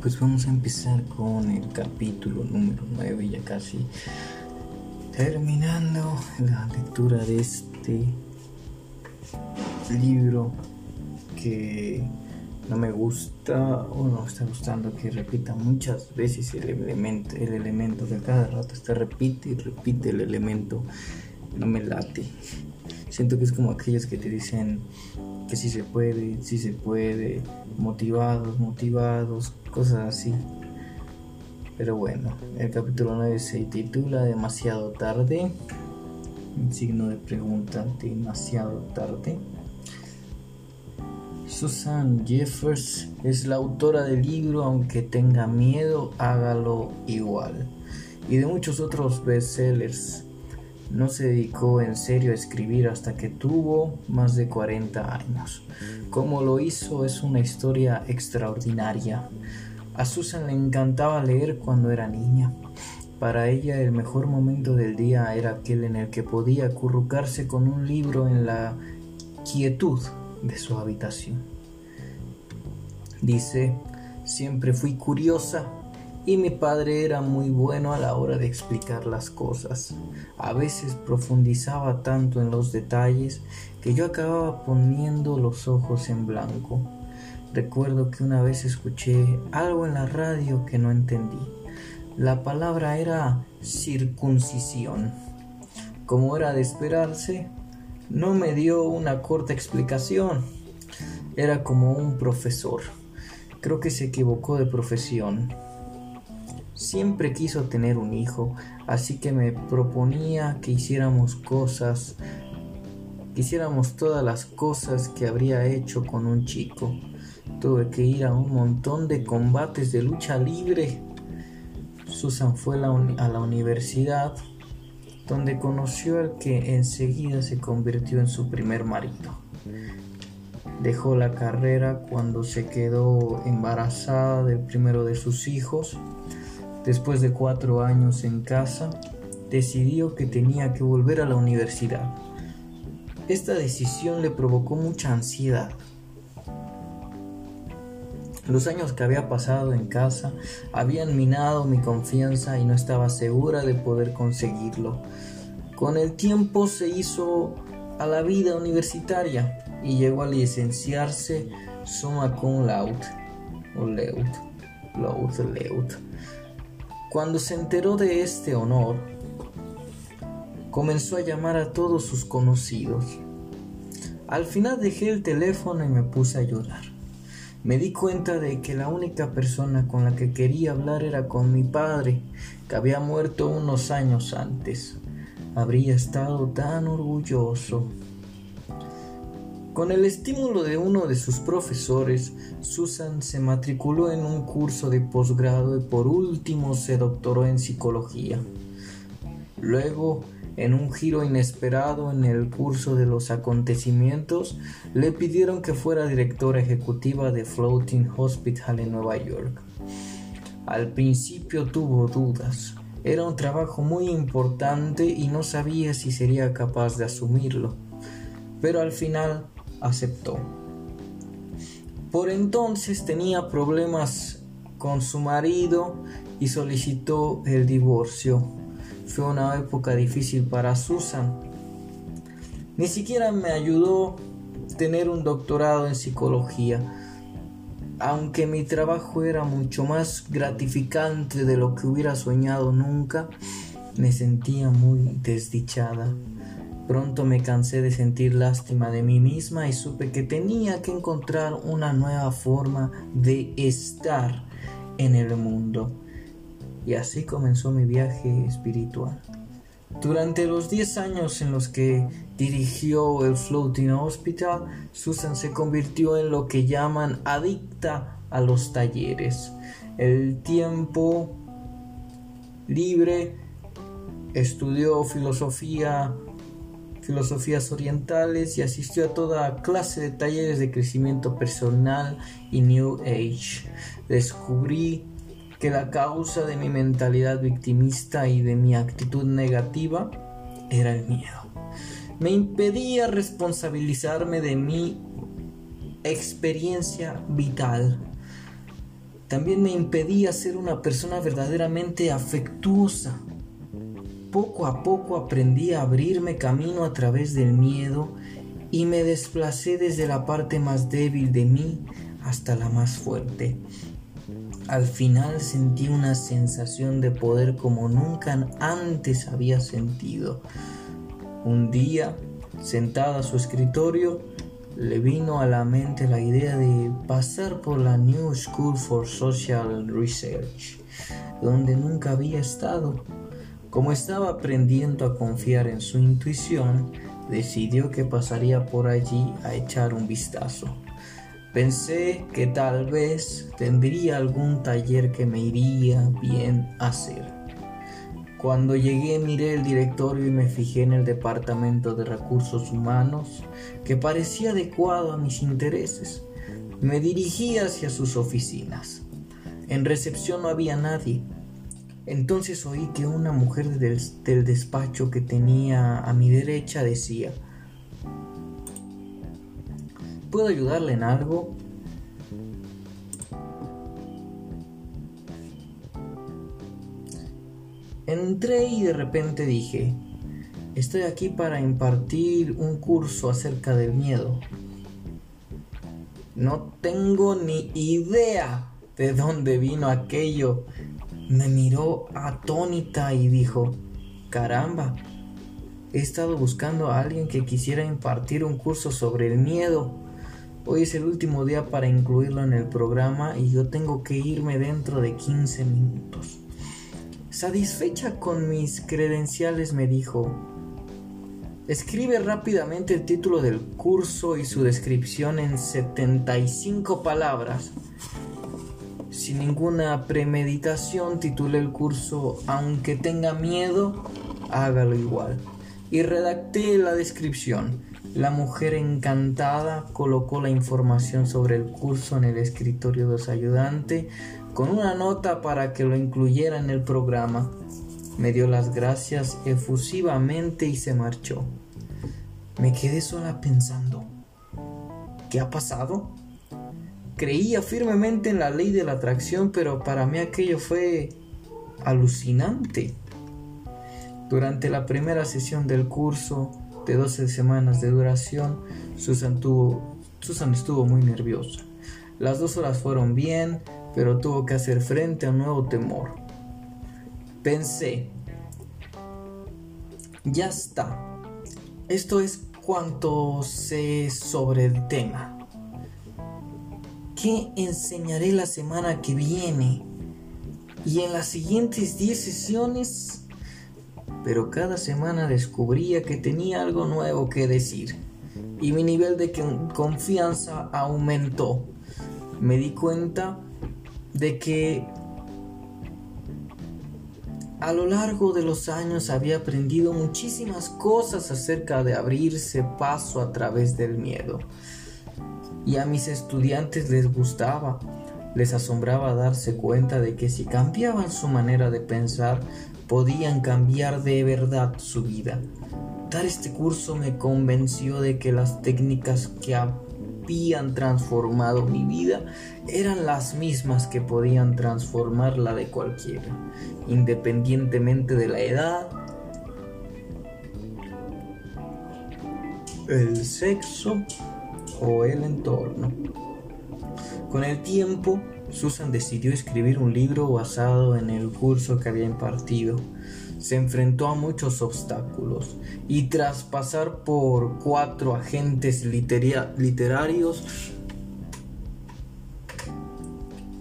pues vamos a empezar con el capítulo número 9, ya casi terminando la lectura de este libro que no me gusta o no está gustando que repita muchas veces el elemento, el elemento que cada rato está repite y repite el elemento, no me late. Siento que es como aquellos que te dicen que sí se puede, sí se puede, motivados, motivados, cosas así. Pero bueno, el capítulo 9 se titula Demasiado tarde. Un signo de pregunta, demasiado tarde. Susan Jeffers es la autora del libro Aunque tenga miedo, hágalo igual. Y de muchos otros bestsellers no se dedicó en serio a escribir hasta que tuvo más de 40 años. Como lo hizo es una historia extraordinaria. A Susan le encantaba leer cuando era niña. Para ella el mejor momento del día era aquel en el que podía acurrucarse con un libro en la quietud de su habitación. Dice, siempre fui curiosa y mi padre era muy bueno a la hora de explicar las cosas. A veces profundizaba tanto en los detalles que yo acababa poniendo los ojos en blanco. Recuerdo que una vez escuché algo en la radio que no entendí. La palabra era circuncisión. Como era de esperarse, no me dio una corta explicación. Era como un profesor. Creo que se equivocó de profesión. Siempre quiso tener un hijo, así que me proponía que hiciéramos cosas, que hiciéramos todas las cosas que habría hecho con un chico. Tuve que ir a un montón de combates de lucha libre. Susan fue a la universidad, donde conoció al que enseguida se convirtió en su primer marido. Dejó la carrera cuando se quedó embarazada del primero de sus hijos Después de cuatro años en casa, decidió que tenía que volver a la universidad. Esta decisión le provocó mucha ansiedad. Los años que había pasado en casa habían minado mi confianza y no estaba segura de poder conseguirlo. Con el tiempo se hizo a la vida universitaria y llegó a licenciarse summa cum laude o leud, leud cuando se enteró de este honor, comenzó a llamar a todos sus conocidos. Al final dejé el teléfono y me puse a llorar. Me di cuenta de que la única persona con la que quería hablar era con mi padre, que había muerto unos años antes. Habría estado tan orgulloso. Con el estímulo de uno de sus profesores, Susan se matriculó en un curso de posgrado y por último se doctoró en psicología. Luego, en un giro inesperado en el curso de los acontecimientos, le pidieron que fuera directora ejecutiva de Floating Hospital en Nueva York. Al principio tuvo dudas. Era un trabajo muy importante y no sabía si sería capaz de asumirlo. Pero al final aceptó. Por entonces tenía problemas con su marido y solicitó el divorcio. Fue una época difícil para Susan. Ni siquiera me ayudó tener un doctorado en psicología. Aunque mi trabajo era mucho más gratificante de lo que hubiera soñado nunca, me sentía muy desdichada. Pronto me cansé de sentir lástima de mí misma y supe que tenía que encontrar una nueva forma de estar en el mundo. Y así comenzó mi viaje espiritual. Durante los 10 años en los que dirigió el Floating Hospital, Susan se convirtió en lo que llaman adicta a los talleres. El tiempo libre estudió filosofía filosofías orientales y asistió a toda clase de talleres de crecimiento personal y New Age. Descubrí que la causa de mi mentalidad victimista y de mi actitud negativa era el miedo. Me impedía responsabilizarme de mi experiencia vital. también me impedía ser una persona verdaderamente afectuosa. Poco a poco aprendí a abrirme camino a través del miedo y me desplacé desde la parte más débil de mí hasta la más fuerte. Al final sentí una sensación de poder como nunca antes había sentido. Un día, sentada a su escritorio, le vino a la mente la idea de pasar por la New School for Social Research, donde nunca había estado. Como estaba aprendiendo a confiar en su intuición, decidió que pasaría por allí a echar un vistazo. Pensé que tal vez tendría algún taller que me iría bien hacer. Cuando llegué miré el directorio y me fijé en el departamento de recursos humanos que parecía adecuado a mis intereses. Me dirigí hacia sus oficinas. En recepción no había nadie. Entonces oí que una mujer del, despacho que tenía a mi derecha decía, ¿Puedo ayudarle en algo? Entré y de repente dije, estoy aquí para impartir un curso acerca del miedo. No tengo ni idea de dónde vino aquello. Me miró atónita y dijo, caramba, he estado buscando a alguien que quisiera impartir un curso sobre el miedo. Hoy es el último día para incluirlo en el programa y yo tengo que irme dentro de 15 minutos. Satisfecha con mis credenciales me dijo, escribe rápidamente el título del curso y su descripción en 75 palabras. Sin ninguna premeditación titulé el curso Aunque tenga miedo, hágalo igual. Y redacté la descripción. La mujer encantada colocó la información sobre el curso en el escritorio de su ayudante con una nota para que lo incluyera en el programa. Me dio las gracias efusivamente y se marchó. Me quedé sola pensando, ¿qué ha pasado? Creía firmemente en la ley de la atracción, pero para mí aquello fue alucinante. Durante la primera sesión del curso, de 12 semanas de duración, Susan, tuvo, Susan estuvo muy nerviosa. Las dos horas fueron bien, pero tuvo que hacer frente a un nuevo temor. Pensé, ya está, esto es cuanto sé sobre el tema. ¿Qué enseñaré la semana que viene? Y en las siguientes 10 sesiones, pero cada semana descubría que tenía algo nuevo que decir y mi nivel de confianza aumentó. Me di cuenta de que a lo largo de los años había aprendido muchísimas cosas acerca de abrirse paso a través del miedo. Y a mis estudiantes les gustaba, les asombraba darse cuenta de que si cambiaban su manera de pensar, podían cambiar de verdad su vida. Dar este curso me convenció de que las técnicas que habían transformado mi vida eran las mismas que podían transformar la de cualquiera, independientemente de la edad, el sexo o el entorno. Con el tiempo, Susan decidió escribir un libro basado en el curso que había impartido se enfrentó a muchos obstáculos y tras pasar por cuatro agentes literarios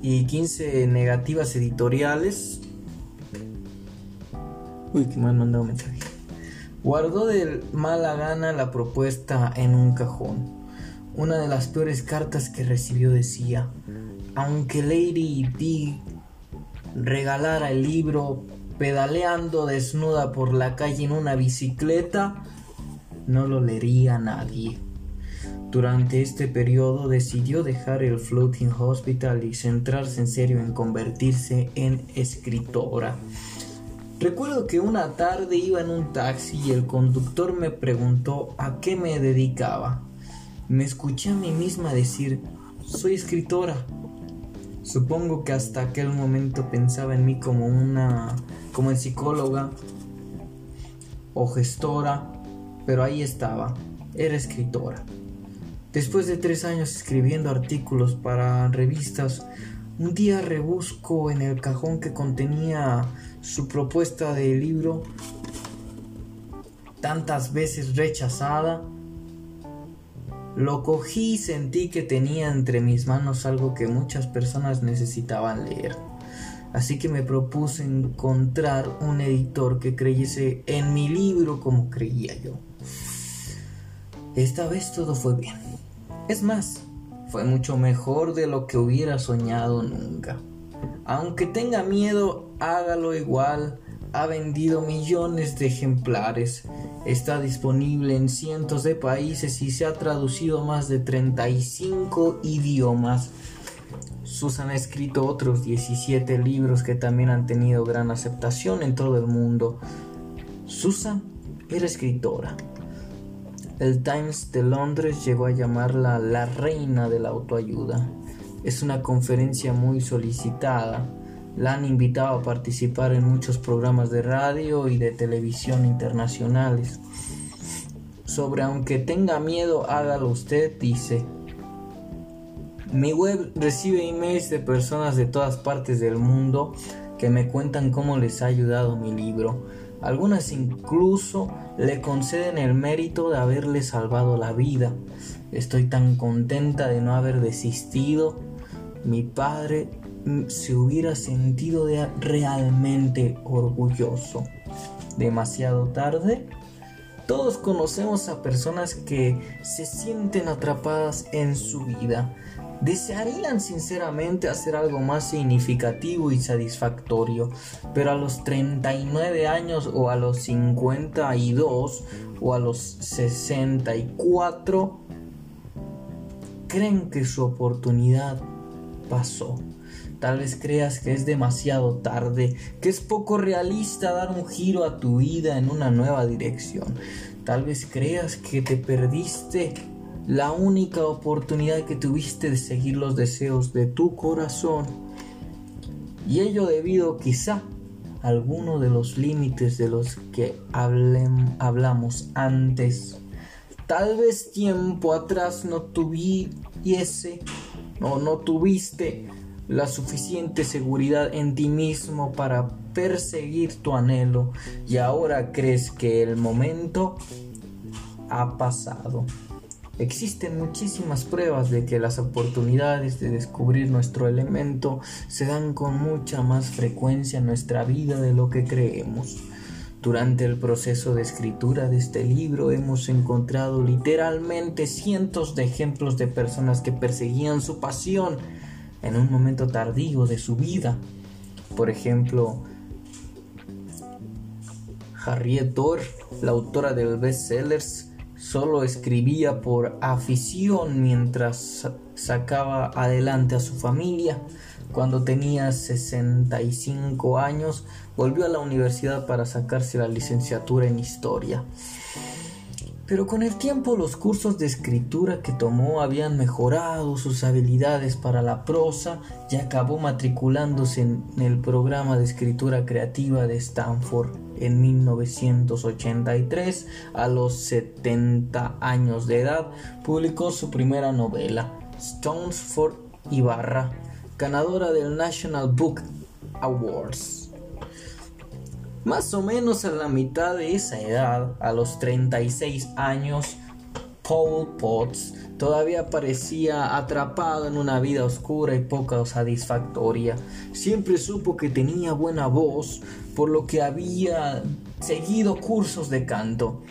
y 15 negativas editoriales, uy, que me han mandado mensaje, guardó de mala gana la propuesta en un cajón. Una de las peores cartas que recibió decía, aunque Lady D regalara el libro pedaleando desnuda por la calle en una bicicleta, no lo leería nadie. Durante este periodo decidió dejar el Floating Hospital y centrarse en serio en convertirse en escritora. Recuerdo que una tarde iba en un taxi y el conductor me preguntó a qué me dedicaba. Me escuché a mí misma decir, soy escritora. Supongo que hasta aquel momento pensaba en mí como una como psicóloga o gestora, pero ahí estaba, era escritora. Después de tres años escribiendo artículos para revistas, un día rebusco en el cajón que contenía su propuesta de libro, tantas veces rechazada. Lo cogí y sentí que tenía entre mis manos algo que muchas personas necesitaban leer. Así que me propuse encontrar un editor que creyese en mi libro como creía yo. Esta vez todo fue bien. Es más, fue mucho mejor de lo que hubiera soñado nunca. Aunque tenga miedo, hágalo igual. Ha vendido millones de ejemplares. Está disponible en cientos de países y se ha traducido más de 35 idiomas. Susan ha escrito otros 17 libros que también han tenido gran aceptación en todo el mundo. Susan era escritora. El Times de Londres llegó a llamarla la reina de la autoayuda. Es una conferencia muy solicitada. La han invitado a participar en muchos programas de radio y de televisión internacionales. Sobre aunque tenga miedo, hágalo usted, dice. Mi web recibe emails de personas de todas partes del mundo que me cuentan cómo les ha ayudado mi libro. Algunas incluso le conceden el mérito de haberle salvado la vida. Estoy tan contenta de no haber desistido. Mi padre se hubiera sentido realmente orgulloso. Demasiado tarde. Todos conocemos a personas que se sienten atrapadas en su vida, desearían sinceramente hacer algo más significativo y satisfactorio, pero a los 39 años o a los 52 o a los 64 creen que su oportunidad pasó. Tal vez creas que es demasiado tarde, que es poco realista dar un giro a tu vida en una nueva dirección. Tal vez creas que te perdiste la única oportunidad que tuviste de seguir los deseos de tu corazón. Y ello debido quizá a alguno de los límites de los que hablamos antes. Tal vez tiempo atrás no tuviese o no tuviste la suficiente seguridad en ti mismo para perseguir tu anhelo y ahora crees que el momento ha pasado. Existen muchísimas pruebas de que las oportunidades de descubrir nuestro elemento se dan con mucha más frecuencia en nuestra vida de lo que creemos. Durante el proceso de escritura de este libro hemos encontrado literalmente cientos de ejemplos de personas que perseguían su pasión en un momento tardío de su vida. Por ejemplo, Harriet Dorr, la autora del bestsellers Solo escribía por afición mientras sacaba adelante a su familia. Cuando tenía 65 años, volvió a la universidad para sacarse la licenciatura en historia. Pero con el tiempo los cursos de escritura que tomó habían mejorado sus habilidades para la prosa y acabó matriculándose en el programa de escritura creativa de Stanford en 1983. A los 70 años de edad publicó su primera novela, Stones for Ibarra, ganadora del National Book Awards. Más o menos a la mitad de esa edad, a los 36 años, Paul Potts todavía parecía atrapado en una vida oscura y poco satisfactoria. Siempre supo que tenía buena voz, por lo que había seguido cursos de canto.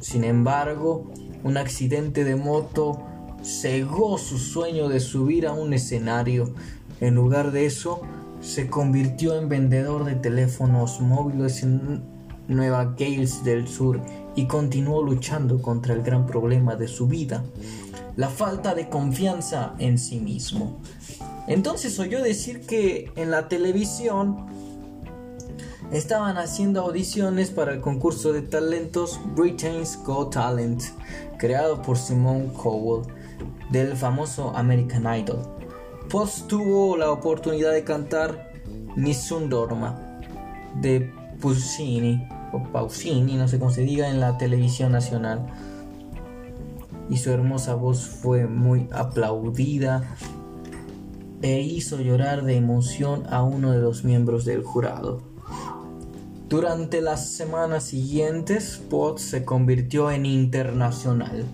Sin embargo, un accidente de moto cegó su sueño de subir a un escenario. En lugar de eso, se convirtió en vendedor de teléfonos móviles en Nueva Gales del Sur y continuó luchando contra el gran problema de su vida, la falta de confianza en sí mismo. Entonces oyó decir que en la televisión estaban haciendo audiciones para el concurso de talentos Britain's Got Talent, creado por Simone Cowell del famoso American Idol. Potts tuvo la oportunidad de cantar Nissun Dorma de Puccini o Pausini, no sé cómo se diga, en la televisión nacional. Y su hermosa voz fue muy aplaudida e hizo llorar de emoción a uno de los miembros del jurado. Durante las semanas siguientes, Potts se convirtió en internacional.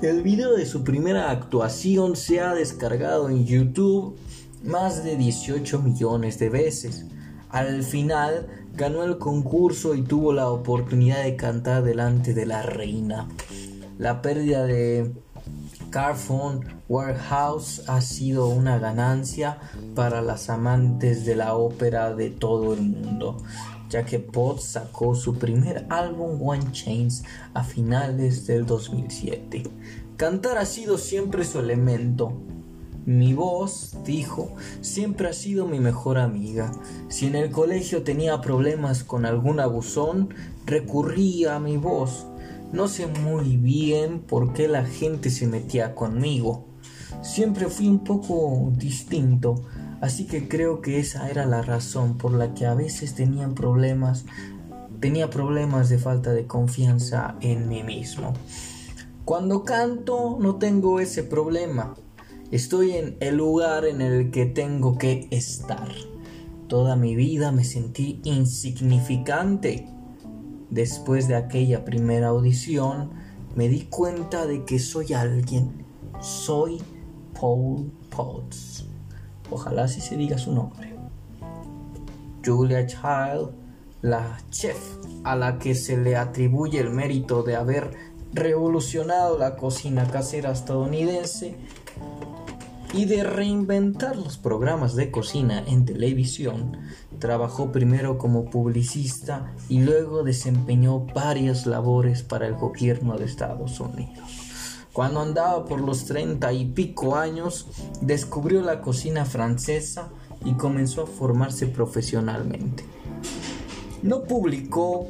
El video de su primera actuación se ha descargado en YouTube más de 18 millones de veces. Al final ganó el concurso y tuvo la oportunidad de cantar delante de la reina. La pérdida de Carphone Warehouse ha sido una ganancia para las amantes de la ópera de todo el mundo ya que Potts sacó su primer álbum One Chains a finales del 2007. Cantar ha sido siempre su elemento. Mi voz, dijo, siempre ha sido mi mejor amiga. Si en el colegio tenía problemas con algún abusón, recurría a mi voz. No sé muy bien por qué la gente se metía conmigo. Siempre fui un poco distinto, Así que creo que esa era la razón por la que a veces tenían problemas, tenía problemas de falta de confianza en mí mismo. Cuando canto no tengo ese problema. Estoy en el lugar en el que tengo que estar. Toda mi vida me sentí insignificante. Después de aquella primera audición, me di cuenta de que soy alguien. Soy Paul Potts. Ojalá así se diga su nombre. Julia Child, la chef a la que se le atribuye el mérito de haber revolucionado la cocina casera estadounidense y de reinventar los programas de cocina en televisión, trabajó primero como publicista y luego desempeñó varias labores para el gobierno de Estados Unidos. Cuando andaba por los treinta y pico años, descubrió la cocina francesa y comenzó a formarse profesionalmente. No publicó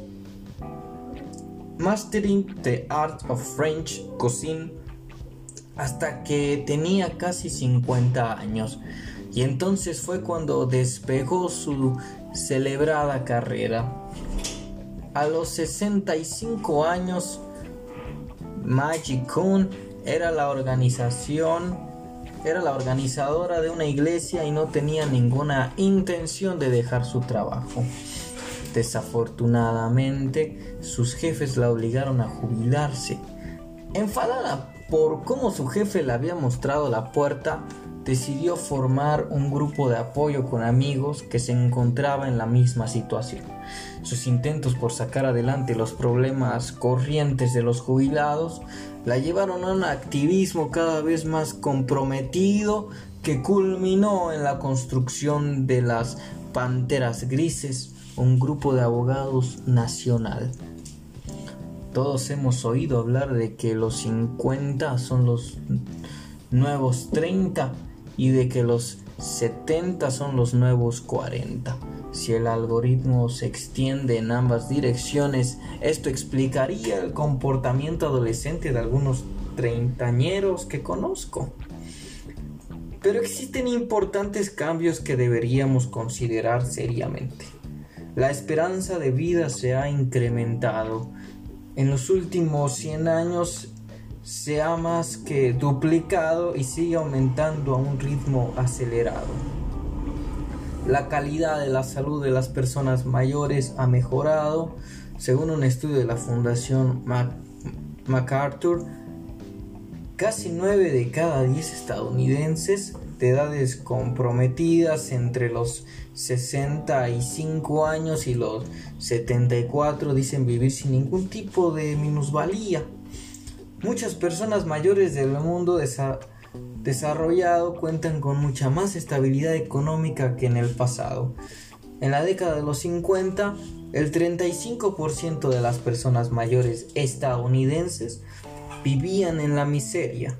Mastering the Art of French Cuisine hasta que tenía casi 50 años y entonces fue cuando despegó su celebrada carrera. A los 65 años Magic Kun era la organización, era la organizadora de una iglesia y no tenía ninguna intención de dejar su trabajo. Desafortunadamente, sus jefes la obligaron a jubilarse. Enfadada por cómo su jefe le había mostrado la puerta, decidió formar un grupo de apoyo con amigos que se encontraba en la misma situación. Sus intentos por sacar adelante los problemas corrientes de los jubilados la llevaron a un activismo cada vez más comprometido que culminó en la construcción de las Panteras Grises, un grupo de abogados nacional. Todos hemos oído hablar de que los 50 son los nuevos 30 y de que los 70 son los nuevos 40. Si el algoritmo se extiende en ambas direcciones, esto explicaría el comportamiento adolescente de algunos treintañeros que conozco. Pero existen importantes cambios que deberíamos considerar seriamente. La esperanza de vida se ha incrementado. En los últimos 100 años se ha más que duplicado y sigue aumentando a un ritmo acelerado. La calidad de la salud de las personas mayores ha mejorado. Según un estudio de la Fundación MacArthur, casi 9 de cada 10 estadounidenses de edades comprometidas entre los 65 años y los 74 dicen vivir sin ningún tipo de minusvalía. Muchas personas mayores del mundo desarrollado cuentan con mucha más estabilidad económica que en el pasado. En la década de los 50, el 35% de las personas mayores estadounidenses vivían en la miseria.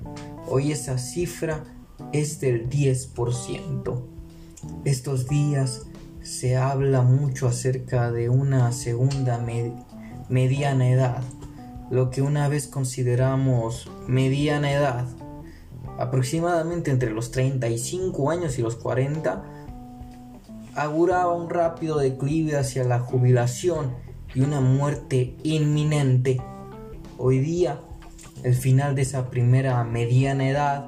Hoy esa cifra es del 10%. Estos días se habla mucho acerca de una segunda mediana edad lo que una vez consideramos mediana edad, aproximadamente entre los 35 años y los 40, auguraba un rápido declive hacia la jubilación y una muerte inminente. Hoy día, el final de esa primera mediana edad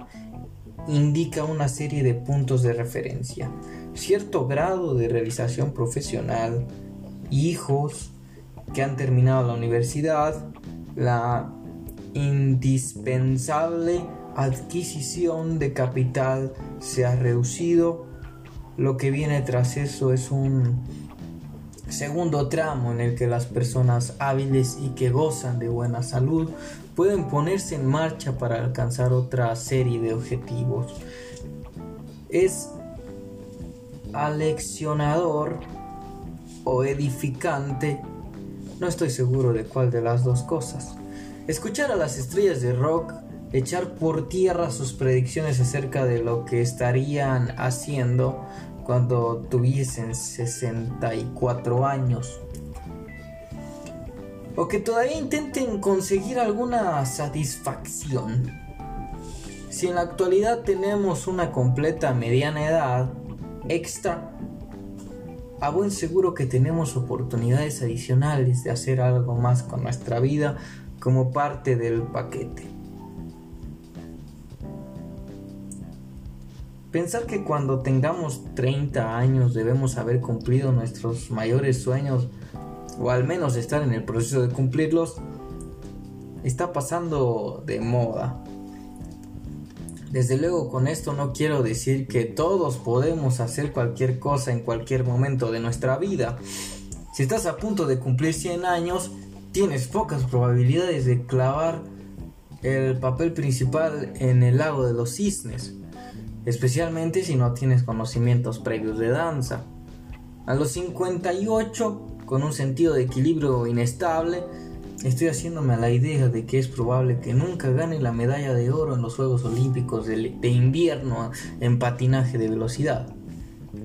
indica una serie de puntos de referencia, cierto grado de realización profesional, hijos que han terminado la universidad, la indispensable adquisición de capital se ha reducido. Lo que viene tras eso es un segundo tramo en el que las personas hábiles y que gozan de buena salud pueden ponerse en marcha para alcanzar otra serie de objetivos. Es aleccionador o edificante, no estoy seguro de cuál de las dos cosas. Escuchar a las estrellas de rock echar por tierra sus predicciones acerca de lo que estarían haciendo cuando tuviesen 64 años. O que todavía intenten conseguir alguna satisfacción. Si en la actualidad tenemos una completa mediana edad extra, a buen seguro que tenemos oportunidades adicionales de hacer algo más con nuestra vida como parte del paquete. Pensar que cuando tengamos 30 años debemos haber cumplido nuestros mayores sueños o al menos estar en el proceso de cumplirlos está pasando de moda. Desde luego con esto no quiero decir que todos podemos hacer cualquier cosa en cualquier momento de nuestra vida. Si estás a punto de cumplir 100 años, tienes pocas probabilidades de clavar el papel principal en el lago de los cisnes especialmente si no tienes conocimientos previos de danza. A los 58, con un sentido de equilibrio inestable, estoy haciéndome a la idea de que es probable que nunca gane la medalla de oro en los Juegos Olímpicos de, de invierno en patinaje de velocidad.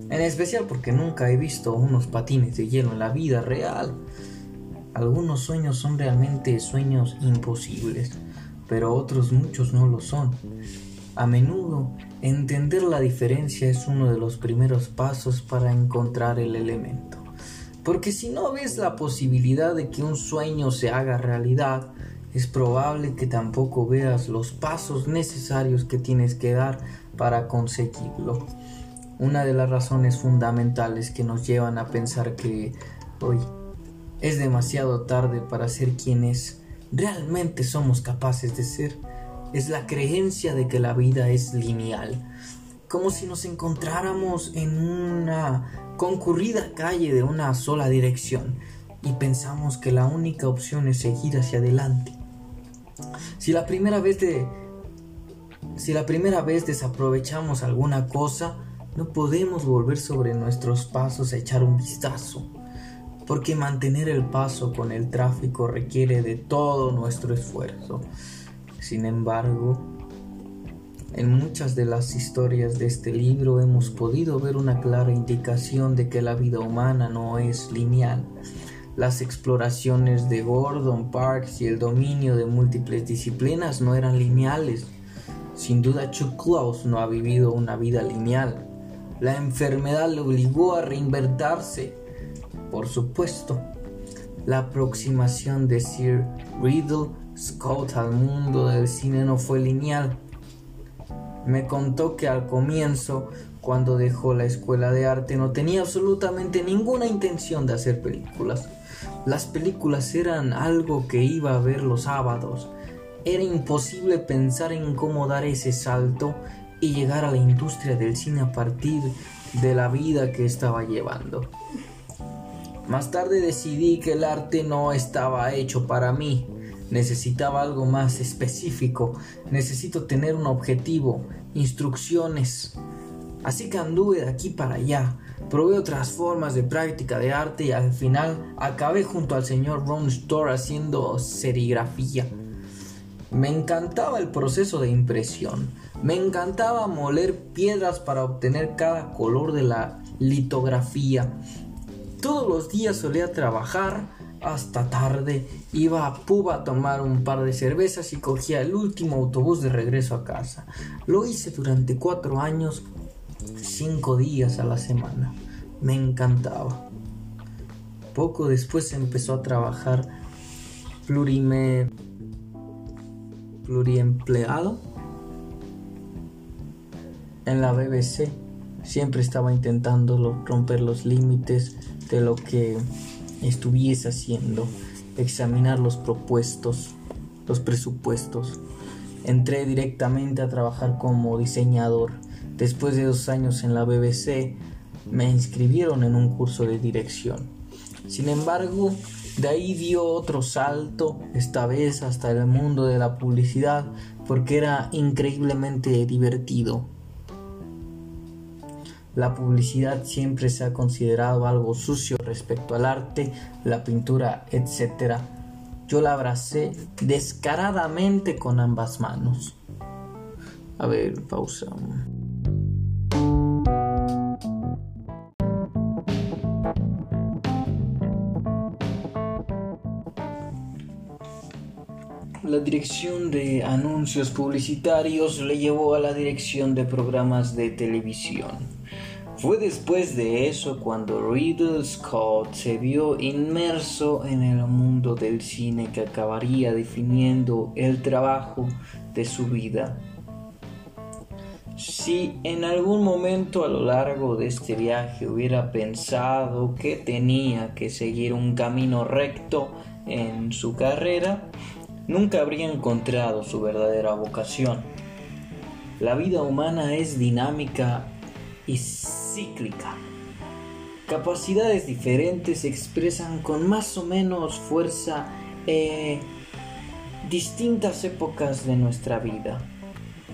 En especial porque nunca he visto unos patines de hielo en la vida real. Algunos sueños son realmente sueños imposibles, pero otros muchos no lo son. A menudo, entender la diferencia es uno de los primeros pasos para encontrar el elemento. Porque si no ves la posibilidad de que un sueño se haga realidad, es probable que tampoco veas los pasos necesarios que tienes que dar para conseguirlo. Una de las razones fundamentales que nos llevan a pensar que hoy es demasiado tarde para ser quienes realmente somos capaces de ser es la creencia de que la vida es lineal, como si nos encontráramos en una concurrida calle de una sola dirección y pensamos que la única opción es seguir hacia adelante. Si la primera vez de si la primera vez desaprovechamos alguna cosa, no podemos volver sobre nuestros pasos a echar un vistazo, porque mantener el paso con el tráfico requiere de todo nuestro esfuerzo. Sin embargo, en muchas de las historias de este libro hemos podido ver una clara indicación de que la vida humana no es lineal. Las exploraciones de Gordon Parks y el dominio de múltiples disciplinas no eran lineales. Sin duda Chuck Close no ha vivido una vida lineal. La enfermedad le obligó a reinvertirse. Por supuesto, la aproximación de Sir Riddle Scott al mundo del cine no fue lineal. Me contó que al comienzo, cuando dejó la escuela de arte, no tenía absolutamente ninguna intención de hacer películas. Las películas eran algo que iba a ver los sábados. Era imposible pensar en cómo dar ese salto y llegar a la industria del cine a partir de la vida que estaba llevando. Más tarde decidí que el arte no estaba hecho para mí necesitaba algo más específico, necesito tener un objetivo, instrucciones. Así que anduve de aquí para allá, probé otras formas de práctica de arte y al final acabé junto al señor Ron Store haciendo serigrafía. Me encantaba el proceso de impresión, me encantaba moler piedras para obtener cada color de la litografía. Todos los días solía trabajar hasta tarde, iba a Puba a tomar un par de cervezas y cogía el último autobús de regreso a casa. Lo hice durante cuatro años, cinco días a la semana. Me encantaba. Poco después empezó a trabajar plurime, pluriempleado en la BBC. Siempre estaba intentando romper los límites de lo que estuviese haciendo, examinar los propuestos, los presupuestos. Entré directamente a trabajar como diseñador. Después de dos años en la BBC, me inscribieron en un curso de dirección. Sin embargo, de ahí dio otro salto, esta vez hasta el mundo de la publicidad, porque era increíblemente divertido. La publicidad siempre se ha considerado algo sucio respecto al arte, la pintura, etc. Yo la abracé descaradamente con ambas manos. A ver, pausa. La dirección de anuncios publicitarios le llevó a la dirección de programas de televisión. Fue después de eso cuando Riddle Scott se vio inmerso en el mundo del cine que acabaría definiendo el trabajo de su vida. Si en algún momento a lo largo de este viaje hubiera pensado que tenía que seguir un camino recto en su carrera, nunca habría encontrado su verdadera vocación. La vida humana es dinámica y cíclica. Capacidades diferentes se expresan con más o menos fuerza en distintas épocas de nuestra vida.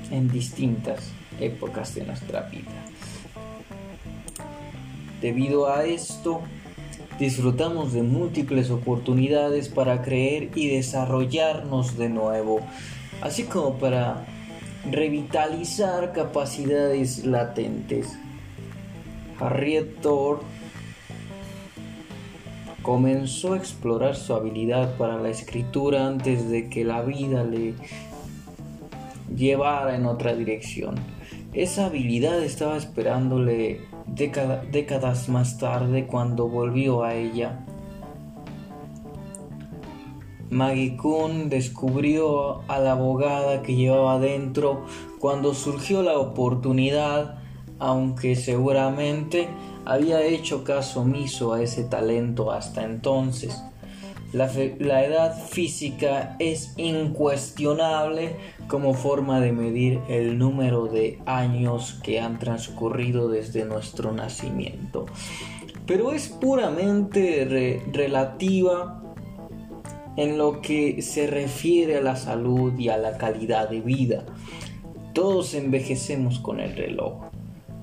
En distintas épocas de nuestra vida. Debido a esto, disfrutamos de múltiples oportunidades para creer y desarrollarnos de nuevo, así como para revitalizar capacidades latentes. Harriet comenzó a explorar su habilidad para la escritura antes de que la vida le llevara en otra dirección. Esa habilidad estaba esperándole décadas más tarde cuando volvió a ella. Maggie Kuhn descubrió a la abogada que llevaba dentro cuando surgió la oportunidad aunque seguramente había hecho caso omiso a ese talento hasta entonces. La, edad física es incuestionable como forma de medir el número de años que han transcurrido desde nuestro nacimiento, pero es puramente relativa en lo que se refiere a la salud y a la calidad de vida. Todos envejecemos con el reloj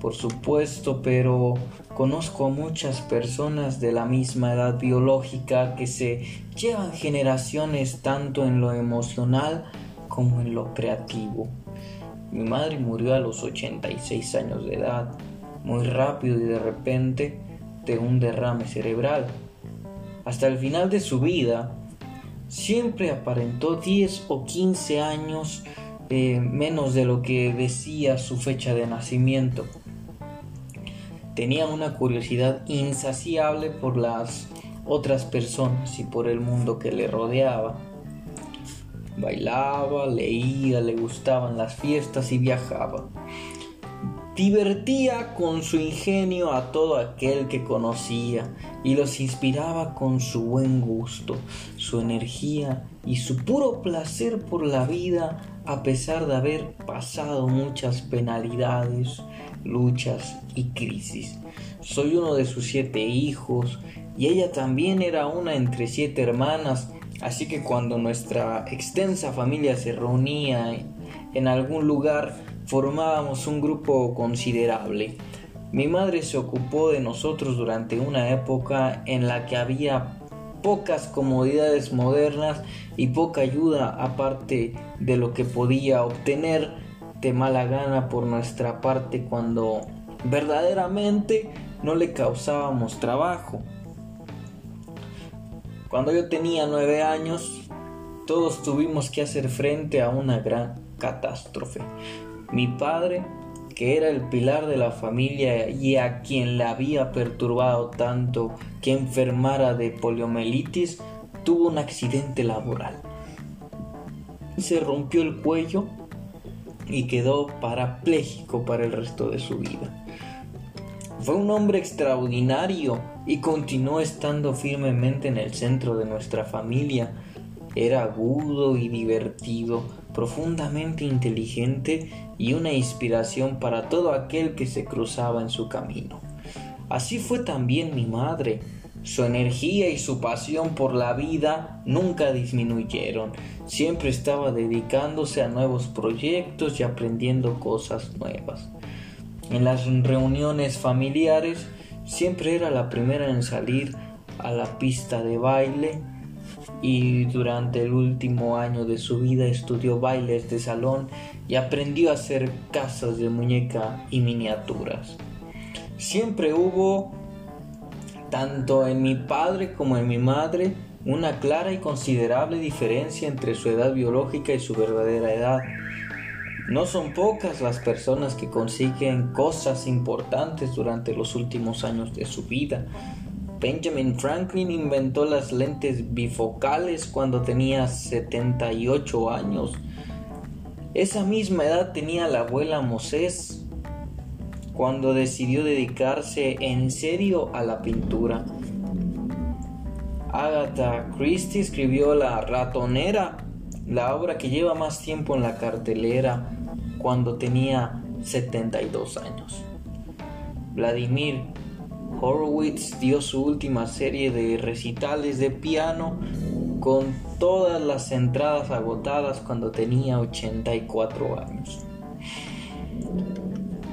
por supuesto, pero conozco a muchas personas de la misma edad biológica que se llevan generaciones tanto en lo emocional como en lo creativo. Mi madre murió a los 86 años de edad, muy rápido y de repente de un derrame cerebral. Hasta el final de su vida, siempre aparentó 10 o 15 años eh, menos de lo que decía su fecha de nacimiento. Tenía una curiosidad insaciable por las otras personas y por el mundo que le rodeaba. Bailaba, leía, le gustaban las fiestas y viajaba. Divertía con su ingenio a todo aquel que conocía y los inspiraba con su buen gusto, su energía y su puro placer por la vida a pesar de haber pasado muchas penalidades, luchas y crisis. Soy uno de sus siete hijos y ella también era una entre siete hermanas, así que cuando nuestra extensa familia se reunía en algún lugar formábamos un grupo considerable. Mi madre se ocupó de nosotros durante una época en la que había pocas comodidades modernas y poca ayuda aparte de lo que podía obtener de mala gana por nuestra parte cuando verdaderamente no le causábamos trabajo. Cuando yo tenía nueve años, todos tuvimos que hacer frente a una gran catástrofe. Mi padre, que era el pilar de la familia y a quien le había perturbado tanto que enfermara de poliomielitis, tuvo un accidente laboral. Se rompió el cuello y quedó parapléjico para el resto de su vida. Fue un hombre extraordinario y continuó estando firmemente en el centro de nuestra familia. Era agudo y divertido, profundamente inteligente y una inspiración para todo aquel que se cruzaba en su camino. Así fue también mi madre. Su energía y su pasión por la vida nunca disminuyeron. Siempre estaba dedicándose a nuevos proyectos y aprendiendo cosas nuevas. En las reuniones familiares siempre era la primera en salir a la pista de baile y durante el último año de su vida estudió bailes de salón y aprendió a hacer casas de muñeca y miniaturas. Siempre hubo tanto en mi padre como en mi madre, una clara y considerable diferencia entre su edad biológica y su verdadera edad. No son pocas las personas que consiguen cosas importantes durante los últimos años de su vida. Benjamin Franklin inventó las lentes bifocales cuando tenía 78 años. Esa misma edad tenía la abuela Moses cuando decidió dedicarse en serio a la pintura. Agatha Christie escribió La ratonera, la obra que lleva más tiempo en la cartelera, cuando tenía 72 años. Vladimir Horowitz dio su última serie de recitales de piano con todas las entradas agotadas cuando tenía 84 años.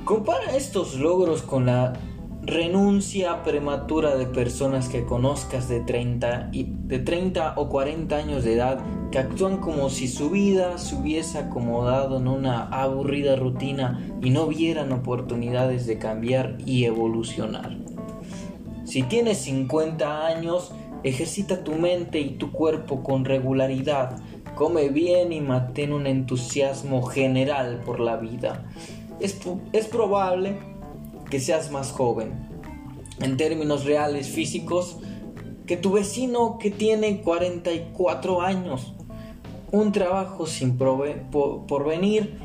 Compara estos logros con la renuncia prematura de personas que conozcas de 30, y, de 30 o 40 años de edad que actúan como si su vida se hubiese acomodado en una aburrida rutina y no vieran oportunidades de cambiar y evolucionar. Si tienes 50 años, ejercita tu mente y tu cuerpo con regularidad, come bien y mantén un entusiasmo general por la vida es, probable que seas más joven en términos reales físicos que tu vecino que tiene 44 años, un trabajo sin por, venir,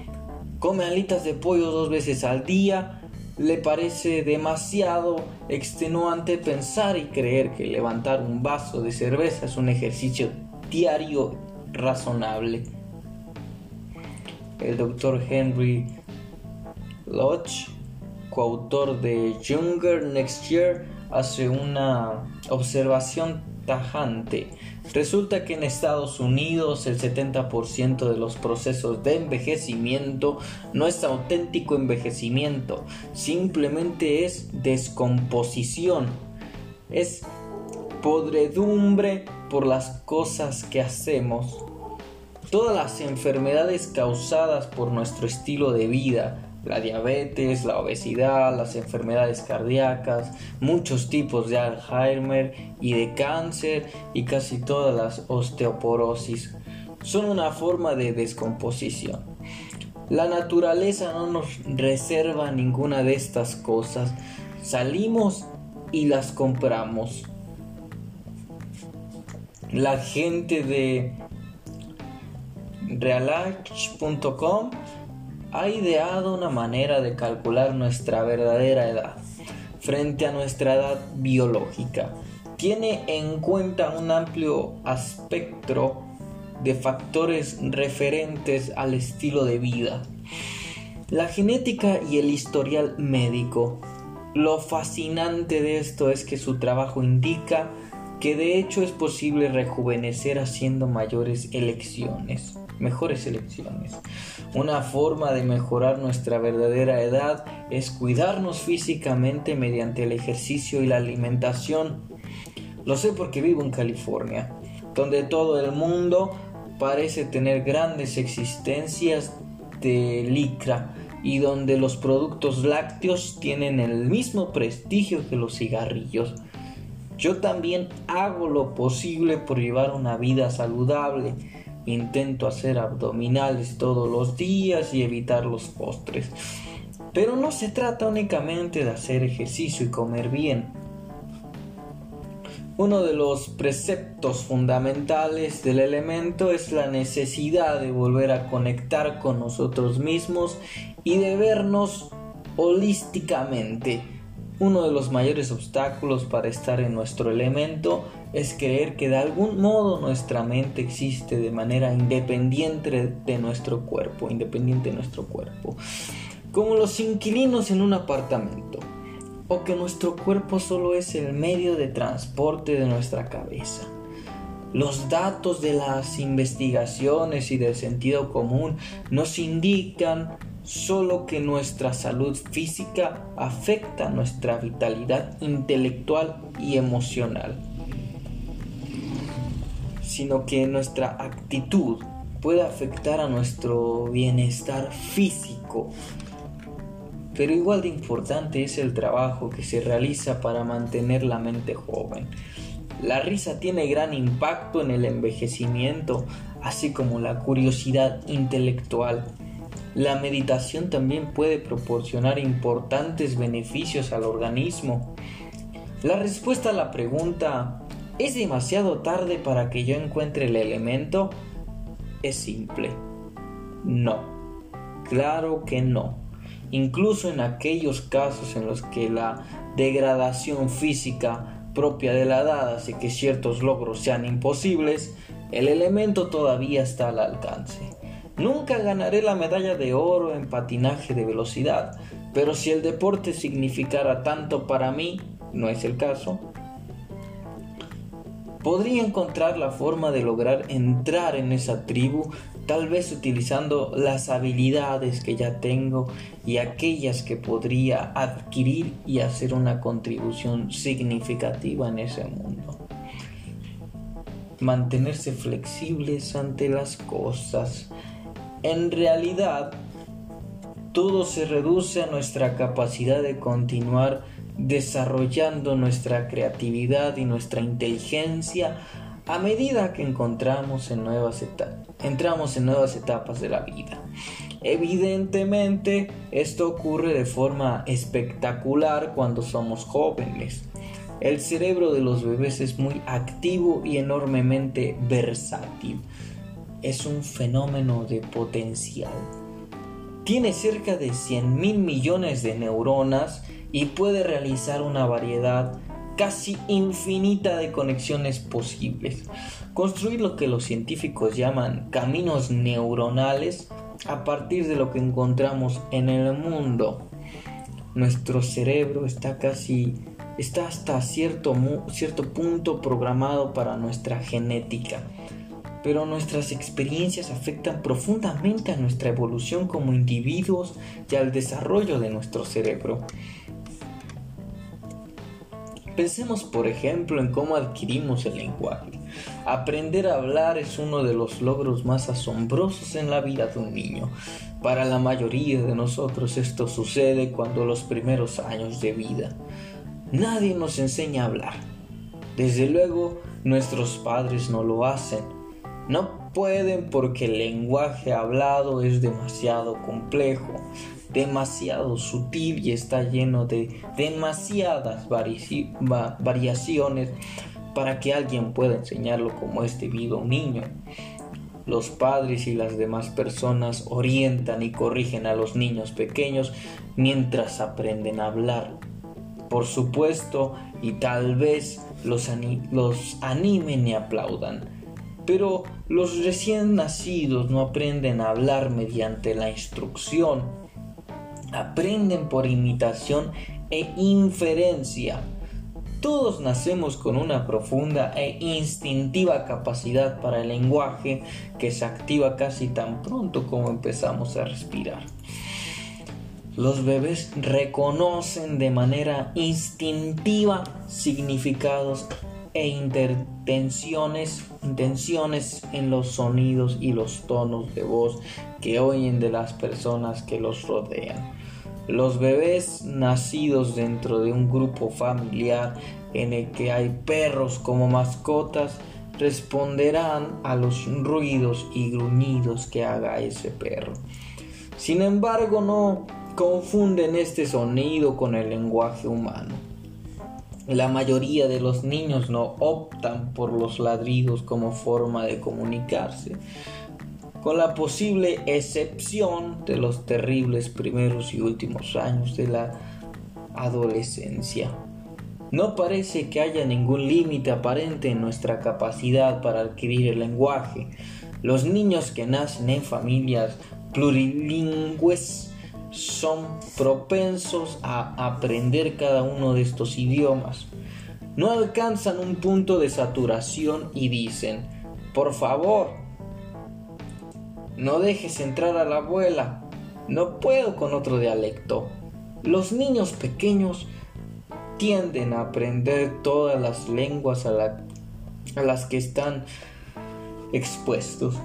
come alitas de pollo dos veces al día, le parece demasiado extenuante pensar y creer que levantar un vaso de cerveza es un ejercicio diario razonable. El doctor Henry Lodge, coautor de Younger Next Year, hace una observación tajante. Resulta que en Estados Unidos el 70% de los procesos de envejecimiento no es auténtico envejecimiento, simplemente es descomposición. Es podredumbre por las cosas que hacemos. Todas las enfermedades causadas por nuestro estilo de vida, la diabetes, la obesidad, las enfermedades cardíacas, muchos tipos de Alzheimer y de cáncer y casi todas las osteoporosis. Son una forma de descomposición. La naturaleza no nos reserva ninguna de estas cosas. Salimos y las compramos. La gente de realach.com ha ideado una manera de calcular nuestra verdadera edad frente a nuestra edad biológica. Tiene en cuenta un amplio espectro de factores referentes al estilo de vida, la genética y el historial médico. Lo fascinante de esto es que su trabajo indica que de hecho es posible rejuvenecer haciendo mayores elecciones mejores elecciones. Una forma de mejorar nuestra verdadera edad es cuidarnos físicamente mediante el ejercicio y la alimentación. Lo sé porque vivo en California, donde todo el mundo parece tener grandes existencias de licra y donde los productos lácteos tienen el mismo prestigio que los cigarrillos. Yo también hago lo posible por llevar una vida saludable. Intento hacer abdominales todos los días y evitar los postres. Pero no se trata únicamente de hacer ejercicio y comer bien. Uno de los preceptos fundamentales del elemento es la necesidad de volver a conectar con nosotros mismos y de vernos holísticamente. Uno de los mayores obstáculos para estar en nuestro elemento es creer que de algún modo nuestra mente existe de manera independiente de nuestro cuerpo, independiente de nuestro cuerpo, como los inquilinos en un apartamento o que nuestro cuerpo solo es el medio de transporte de nuestra cabeza. Los datos de las investigaciones y del sentido común nos indican solo que nuestra salud física afecta nuestra vitalidad intelectual y emocional, sino que nuestra actitud puede afectar a nuestro bienestar físico pero igual de importante es el trabajo que se realiza para mantener la mente joven. La risa tiene gran impacto en el envejecimiento, así como la curiosidad intelectual. La meditación también puede proporcionar importantes beneficios al organismo. La respuesta a la pregunta ¿Es demasiado tarde para que yo encuentre el elemento? Es simple. No. Claro que no incluso en aquellos casos en los que la degradación física propia de la edad hace que ciertos logros sean imposibles, el elemento todavía está al alcance. Nunca ganaré la medalla de oro en patinaje de velocidad, pero si el deporte significara tanto para mí, no es el caso, podría encontrar la forma de lograr entrar en esa tribu tal vez utilizando las habilidades que ya tengo y aquellas que podría adquirir y hacer una contribución significativa en ese mundo. Mantenerse flexibles ante las cosas. En realidad, todo se reduce a nuestra capacidad de continuar desarrollando nuestra creatividad y nuestra inteligencia a medida que encontramos en nuevas entramos en nuevas etapas de la vida. Evidentemente, esto ocurre de forma espectacular cuando somos jóvenes. El cerebro de los bebés es muy activo y enormemente versátil. Es un fenómeno de potencial. Tiene cerca de 100 mil millones de neuronas y puede realizar una variedad casi infinita de conexiones posibles. Construir lo que los científicos llaman caminos neuronales a partir de lo que encontramos en el mundo. Nuestro cerebro está casi está hasta cierto, cierto punto programado para nuestra genética, pero nuestras experiencias afectan profundamente a nuestra evolución como individuos y al desarrollo de nuestro cerebro. Pensemos por ejemplo en cómo adquirimos el lenguaje. Aprender a hablar es uno de los logros más asombrosos en la vida de un niño. Para la mayoría de nosotros esto sucede cuando los primeros años de vida. Nadie nos enseña a hablar. Desde luego, nuestros padres no lo hacen. No pueden porque el lenguaje hablado es demasiado complejo demasiado sutil y está lleno de demasiadas variaciones para que alguien pueda enseñarlo como es debido a un niño. Los padres y las demás personas orientan y corrigen a los niños pequeños mientras aprenden a hablar. Por supuesto, y tal vez los, los animen y aplaudan. Pero los recién nacidos no aprenden a hablar mediante la instrucción, aprenden por imitación e inferencia. Todos nacemos con una profunda e instintiva capacidad para el lenguaje que se activa casi tan pronto como empezamos a respirar. Los bebés reconocen de manera instintiva significados e intenciones, intenciones en los sonidos y los tonos de voz que oyen de las personas que los rodean. Los bebés nacidos dentro de un grupo familiar en el que hay perros como mascotas responderán a los ruidos y gruñidos que haga ese perro. Sin embargo, no confunden este sonido con el lenguaje humano. La mayoría de los niños no optan por los ladridos como forma de comunicarse, con la posible excepción de los terribles primeros y últimos años de la adolescencia. No parece que haya ningún límite aparente en nuestra capacidad para adquirir el lenguaje. Los niños que nacen en familias plurilingües son propensos a aprender cada uno de estos idiomas. No alcanzan un punto de saturación y dicen, por favor, no dejes entrar a la abuela, no puedo con otro dialecto. Los niños pequeños tienden a aprender todas las lenguas a, las que están expuestos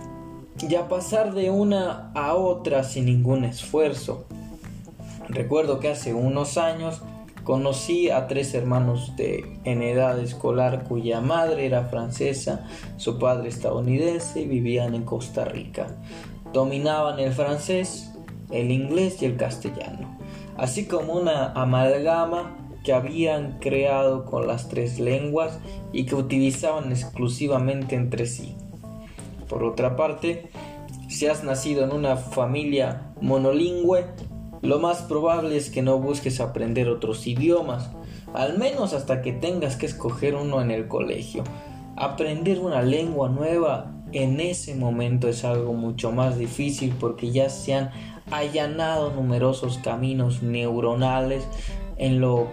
y a pasar de una a otra sin ningún esfuerzo. Recuerdo que hace unos años conocí a tres hermanos de, en edad escolar cuya madre era francesa, su padre estadounidense y vivían en Costa Rica. Dominaban el francés, el inglés y el castellano, así como una amalgama que habían creado con las tres lenguas y que utilizaban exclusivamente entre sí. Por otra parte, si has nacido en una familia monolingüe, lo más probable es que no busques aprender otros idiomas, al menos hasta que tengas que escoger uno en el colegio. Aprender una lengua nueva en ese momento es algo mucho más difícil porque ya se han allanado numerosos caminos neuronales en lo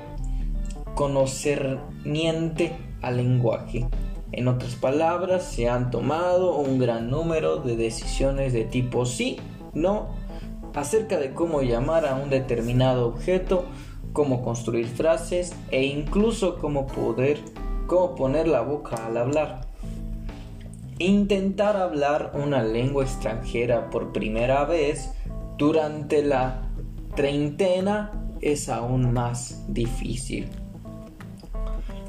conocerniente al lenguaje. En otras palabras, se han tomado un gran número de decisiones de tipo sí, no acerca de cómo llamar a un determinado objeto, cómo construir frases e incluso cómo poder cómo poner la boca al hablar. Intentar hablar una lengua extranjera por primera vez durante la treintena es aún más difícil.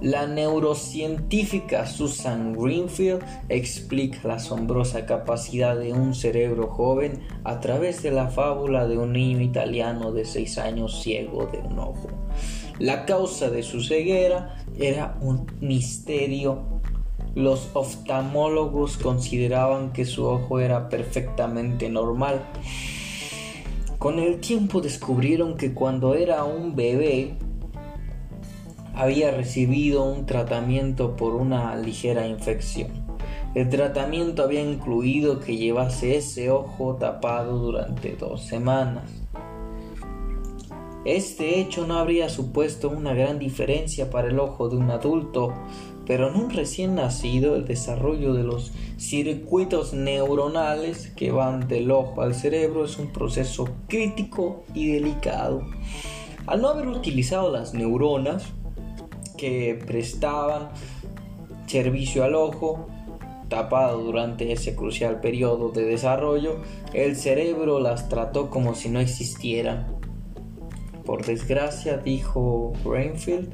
La neurocientífica Susan Greenfield explica la asombrosa capacidad de un cerebro joven a través de la fábula de un niño italiano de 6 años ciego de un ojo. La causa de su ceguera era un misterio. Los oftalmólogos consideraban que su ojo era perfectamente normal. Con el tiempo descubrieron que cuando era un bebé había recibido un tratamiento por una ligera infección. El tratamiento había incluido que llevase ese ojo tapado durante dos semanas. Este hecho no habría supuesto una gran diferencia para el ojo de un adulto, pero en un recién nacido el desarrollo de los circuitos neuronales que van del ojo al cerebro es un proceso crítico y delicado. Al no haber utilizado las neuronas, que prestaban servicio al ojo, tapado durante ese crucial periodo de desarrollo, el cerebro las trató como si no existieran. Por desgracia, dijo Brainfield,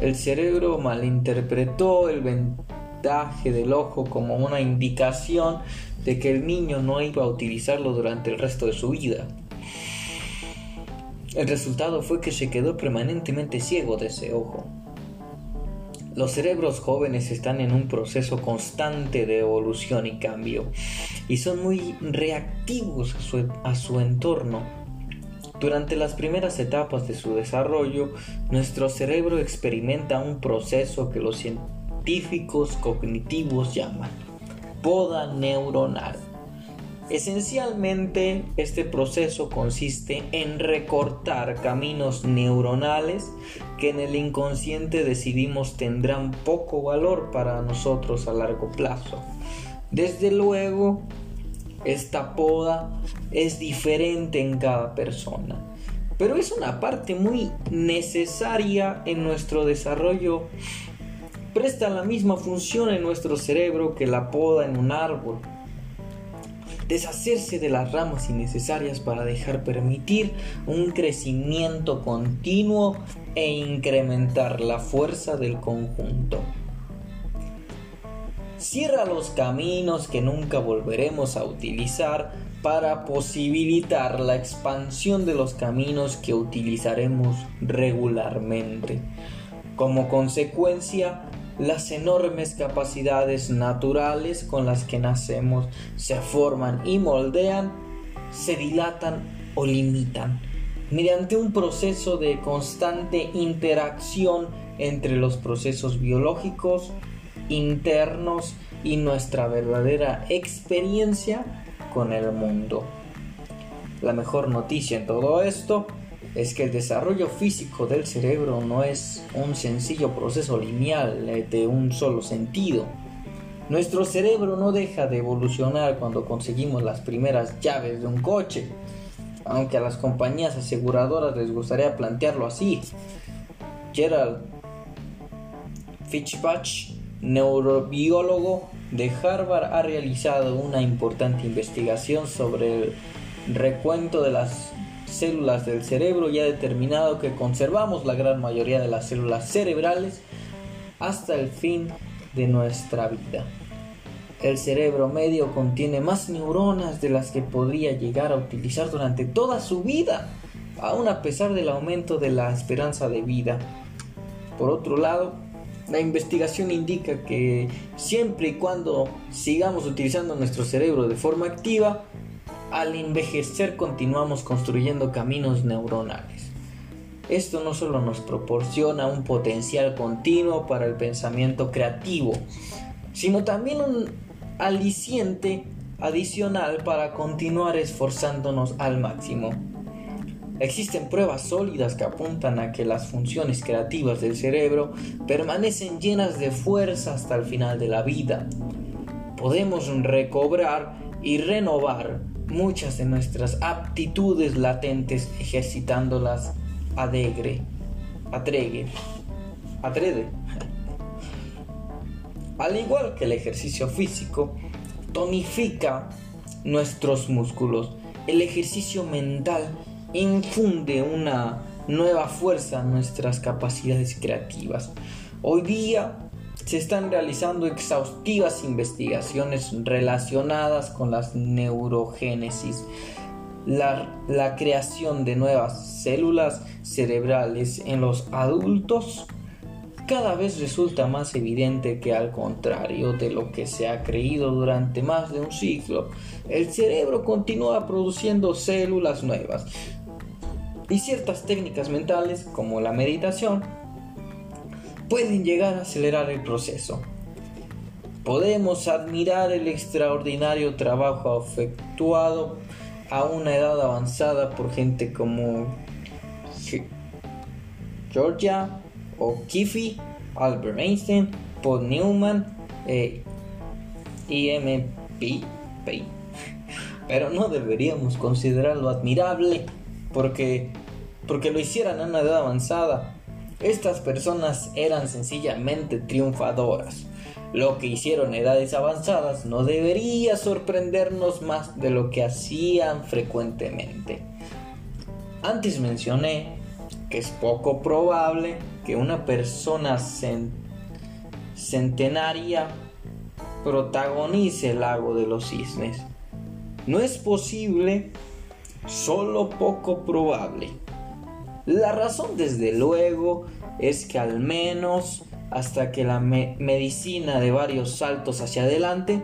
el cerebro malinterpretó el vendaje del ojo como una indicación de que el niño no iba a utilizarlo durante el resto de su vida. El resultado fue que se quedó permanentemente ciego de ese ojo. Los cerebros jóvenes están en un proceso constante de evolución y cambio y son muy reactivos a su, entorno. Durante las primeras etapas de su desarrollo, nuestro cerebro experimenta un proceso que los científicos cognitivos llaman poda neuronal. Esencialmente, este proceso consiste en recortar caminos neuronales que en el inconsciente decidimos tendrán poco valor para nosotros a largo plazo. Desde luego, esta poda es diferente en cada persona, pero es una parte muy necesaria en nuestro desarrollo. Presta la misma función en nuestro cerebro que la poda en un árbol deshacerse de las ramas innecesarias para dejar permitir un crecimiento continuo e incrementar la fuerza del conjunto. Cierra los caminos que nunca volveremos a utilizar para posibilitar la expansión de los caminos que utilizaremos regularmente. Como consecuencia, las enormes capacidades naturales con las que nacemos se forman y moldean, se dilatan o limitan mediante un proceso de constante interacción entre los procesos biológicos internos y nuestra verdadera experiencia con el mundo. La mejor noticia en todo esto es que el desarrollo físico del cerebro no es un sencillo proceso lineal eh, de un solo sentido. Nuestro cerebro no deja de evolucionar cuando conseguimos las primeras llaves de un coche, aunque a las compañías aseguradoras les gustaría plantearlo así. Gerald Fitzpatrick, neurobiólogo de Harvard, ha realizado una importante investigación sobre el recuento de las células del cerebro y ha determinado que conservamos la gran mayoría de las células cerebrales hasta el fin de nuestra vida. El cerebro medio contiene más neuronas de las que podría llegar a utilizar durante toda su vida, aun a pesar del aumento de la esperanza de vida. Por otro lado, la investigación indica que siempre y cuando sigamos utilizando nuestro cerebro de forma activa, al envejecer continuamos construyendo caminos neuronales. Esto no solo nos proporciona un potencial continuo para el pensamiento creativo, sino también un aliciente adicional para continuar esforzándonos al máximo. Existen pruebas sólidas que apuntan a que las funciones creativas del cerebro permanecen llenas de fuerza hasta el final de la vida. Podemos recobrar y renovar muchas de nuestras aptitudes latentes ejercitándolas adegre, atregue, atrede. Al igual que el ejercicio físico, tonifica nuestros músculos. El ejercicio mental infunde una nueva fuerza a nuestras capacidades creativas. Hoy día se están realizando exhaustivas investigaciones relacionadas con las neurogénesis, la, la, creación de nuevas células cerebrales en los adultos cada vez resulta más evidente que al contrario de lo que se ha creído durante más de un siglo, el cerebro continúa produciendo células nuevas y ciertas técnicas mentales como la meditación pueden llegar a acelerar el proceso. Podemos admirar el extraordinario trabajo efectuado a una edad avanzada por gente como Georgia O'Keeffe, Albert Einstein, Paul Newman e IMP. Pero no deberíamos considerarlo admirable porque, porque lo hicieran a una edad avanzada. Estas personas eran sencillamente triunfadoras. Lo que hicieron edades avanzadas no debería sorprendernos más de lo que hacían frecuentemente. Antes mencioné que es poco probable que una persona centenaria protagonice el lago de los cisnes. No es posible, solo poco probable. La razón, desde luego, es que al menos hasta que la medicina de varios saltos hacia adelante,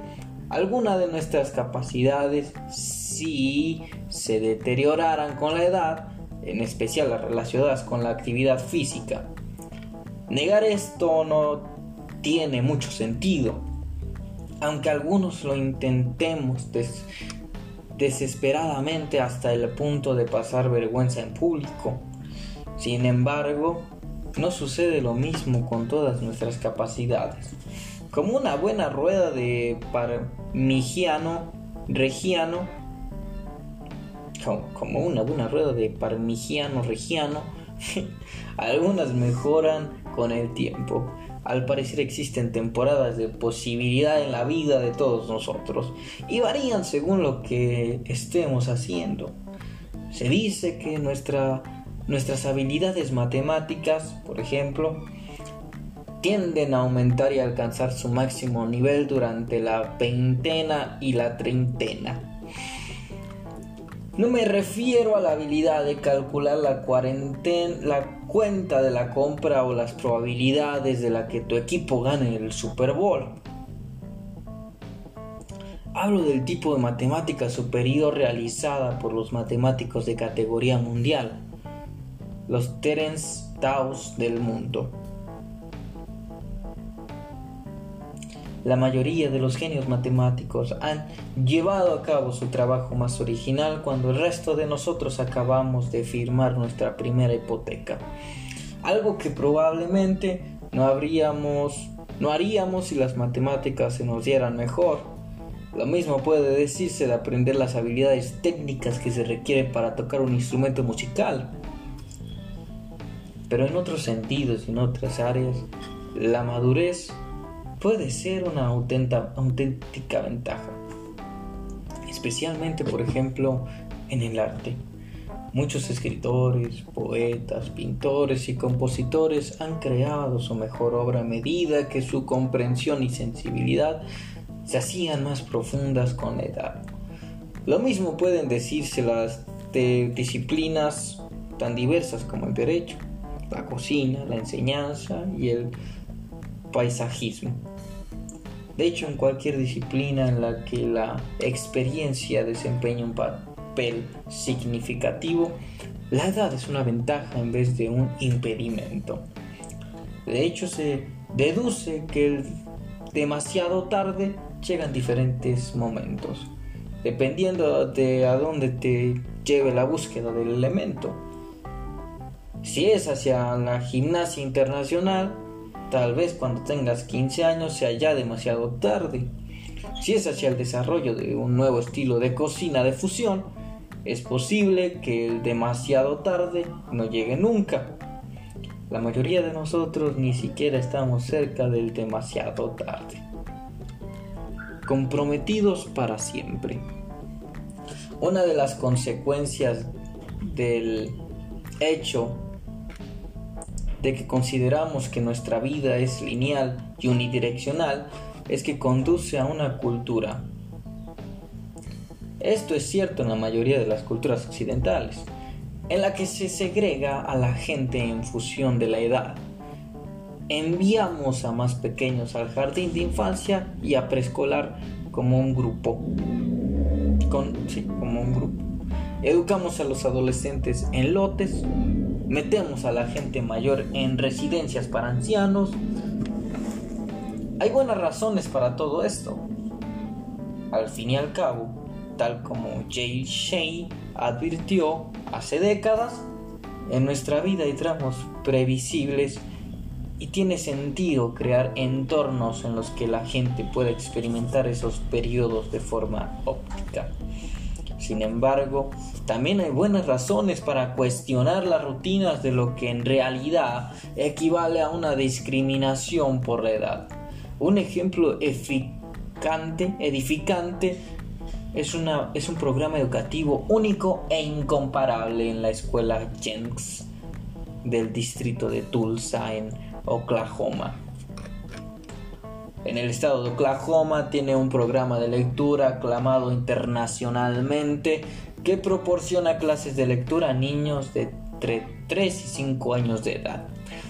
alguna de nuestras capacidades sí se deterioraran con la edad, en especial las relacionadas con la actividad física. Negar esto no tiene mucho sentido, aunque algunos lo intentemos desesperadamente hasta el punto de pasar vergüenza en público. Sin embargo, no sucede lo mismo con todas nuestras capacidades. Como una buena rueda de parmigiano regiano, como una buena rueda de parmigiano regiano, algunas mejoran con el tiempo. Al parecer existen temporadas de posibilidad en la vida de todos nosotros y varían según lo que estemos haciendo. Se dice que nuestra, nuestras habilidades matemáticas, por ejemplo, tienden a aumentar y alcanzar su máximo nivel durante la veintena y la treintena. No me refiero a la habilidad de calcular la, la cuenta de la compra o las probabilidades de la que tu equipo gane el Super Bowl. Hablo del tipo de matemática superior realizada por los matemáticos de categoría mundial, los Terence Taus del mundo. La mayoría de los genios matemáticos han llevado a cabo su trabajo más original cuando el resto de nosotros acabamos de firmar nuestra primera hipoteca. Algo que probablemente no habríamos no haríamos si las matemáticas se nos dieran mejor. Lo mismo puede decirse de aprender las habilidades técnicas que se requieren para tocar un instrumento musical. Pero en otros sentidos y en otras áreas, la madurez puede ser una auténtica ventaja, especialmente por ejemplo en el arte. Muchos escritores, poetas, pintores y compositores han creado su mejor obra a medida que su comprensión y sensibilidad se hacían más profundas con la edad. Lo mismo pueden decirse las de disciplinas tan diversas como el derecho, la cocina, la enseñanza y el paisajismo. De hecho, en cualquier disciplina en la que la experiencia desempeña un papel significativo, la edad es una ventaja en vez de un impedimento. De hecho, se deduce que demasiado tarde llega en diferentes momentos, dependiendo de a dónde te lleve la búsqueda del elemento. Si es hacia la gimnasia internacional, Tal vez cuando tengas 15 años sea ya demasiado tarde. Si es hacia el desarrollo de un nuevo estilo de cocina de fusión, es posible que el demasiado tarde no llegue nunca. La mayoría de nosotros ni siquiera estamos cerca del demasiado tarde. Comprometidos para siempre. Una de las consecuencias del hecho de que consideramos que nuestra vida es lineal y unidireccional es que conduce a una cultura. Esto es cierto en la mayoría de las culturas occidentales, en la que se segrega a la gente en función de la edad. Enviamos a más pequeños al jardín de infancia y a preescolar como un grupo. sí, como un grupo. Educamos a los adolescentes en lotes metemos a la gente mayor en residencias para ancianos. Hay buenas razones para todo esto. Al fin y al cabo, tal como Jay Shea advirtió hace décadas, en nuestra vida hay tramos previsibles y tiene sentido crear entornos en los que la gente pueda experimentar esos periodos de forma óptica. Sin embargo, también hay buenas razones para cuestionar las rutinas de lo que en realidad equivale a una discriminación por la edad. Un ejemplo edificante es, una, es un programa educativo único e incomparable en la escuela Jenks del distrito de Tulsa en Oklahoma en el estado de Oklahoma tiene un programa de lectura aclamado internacionalmente que proporciona clases de lectura a niños de entre 3 y 5 años de edad.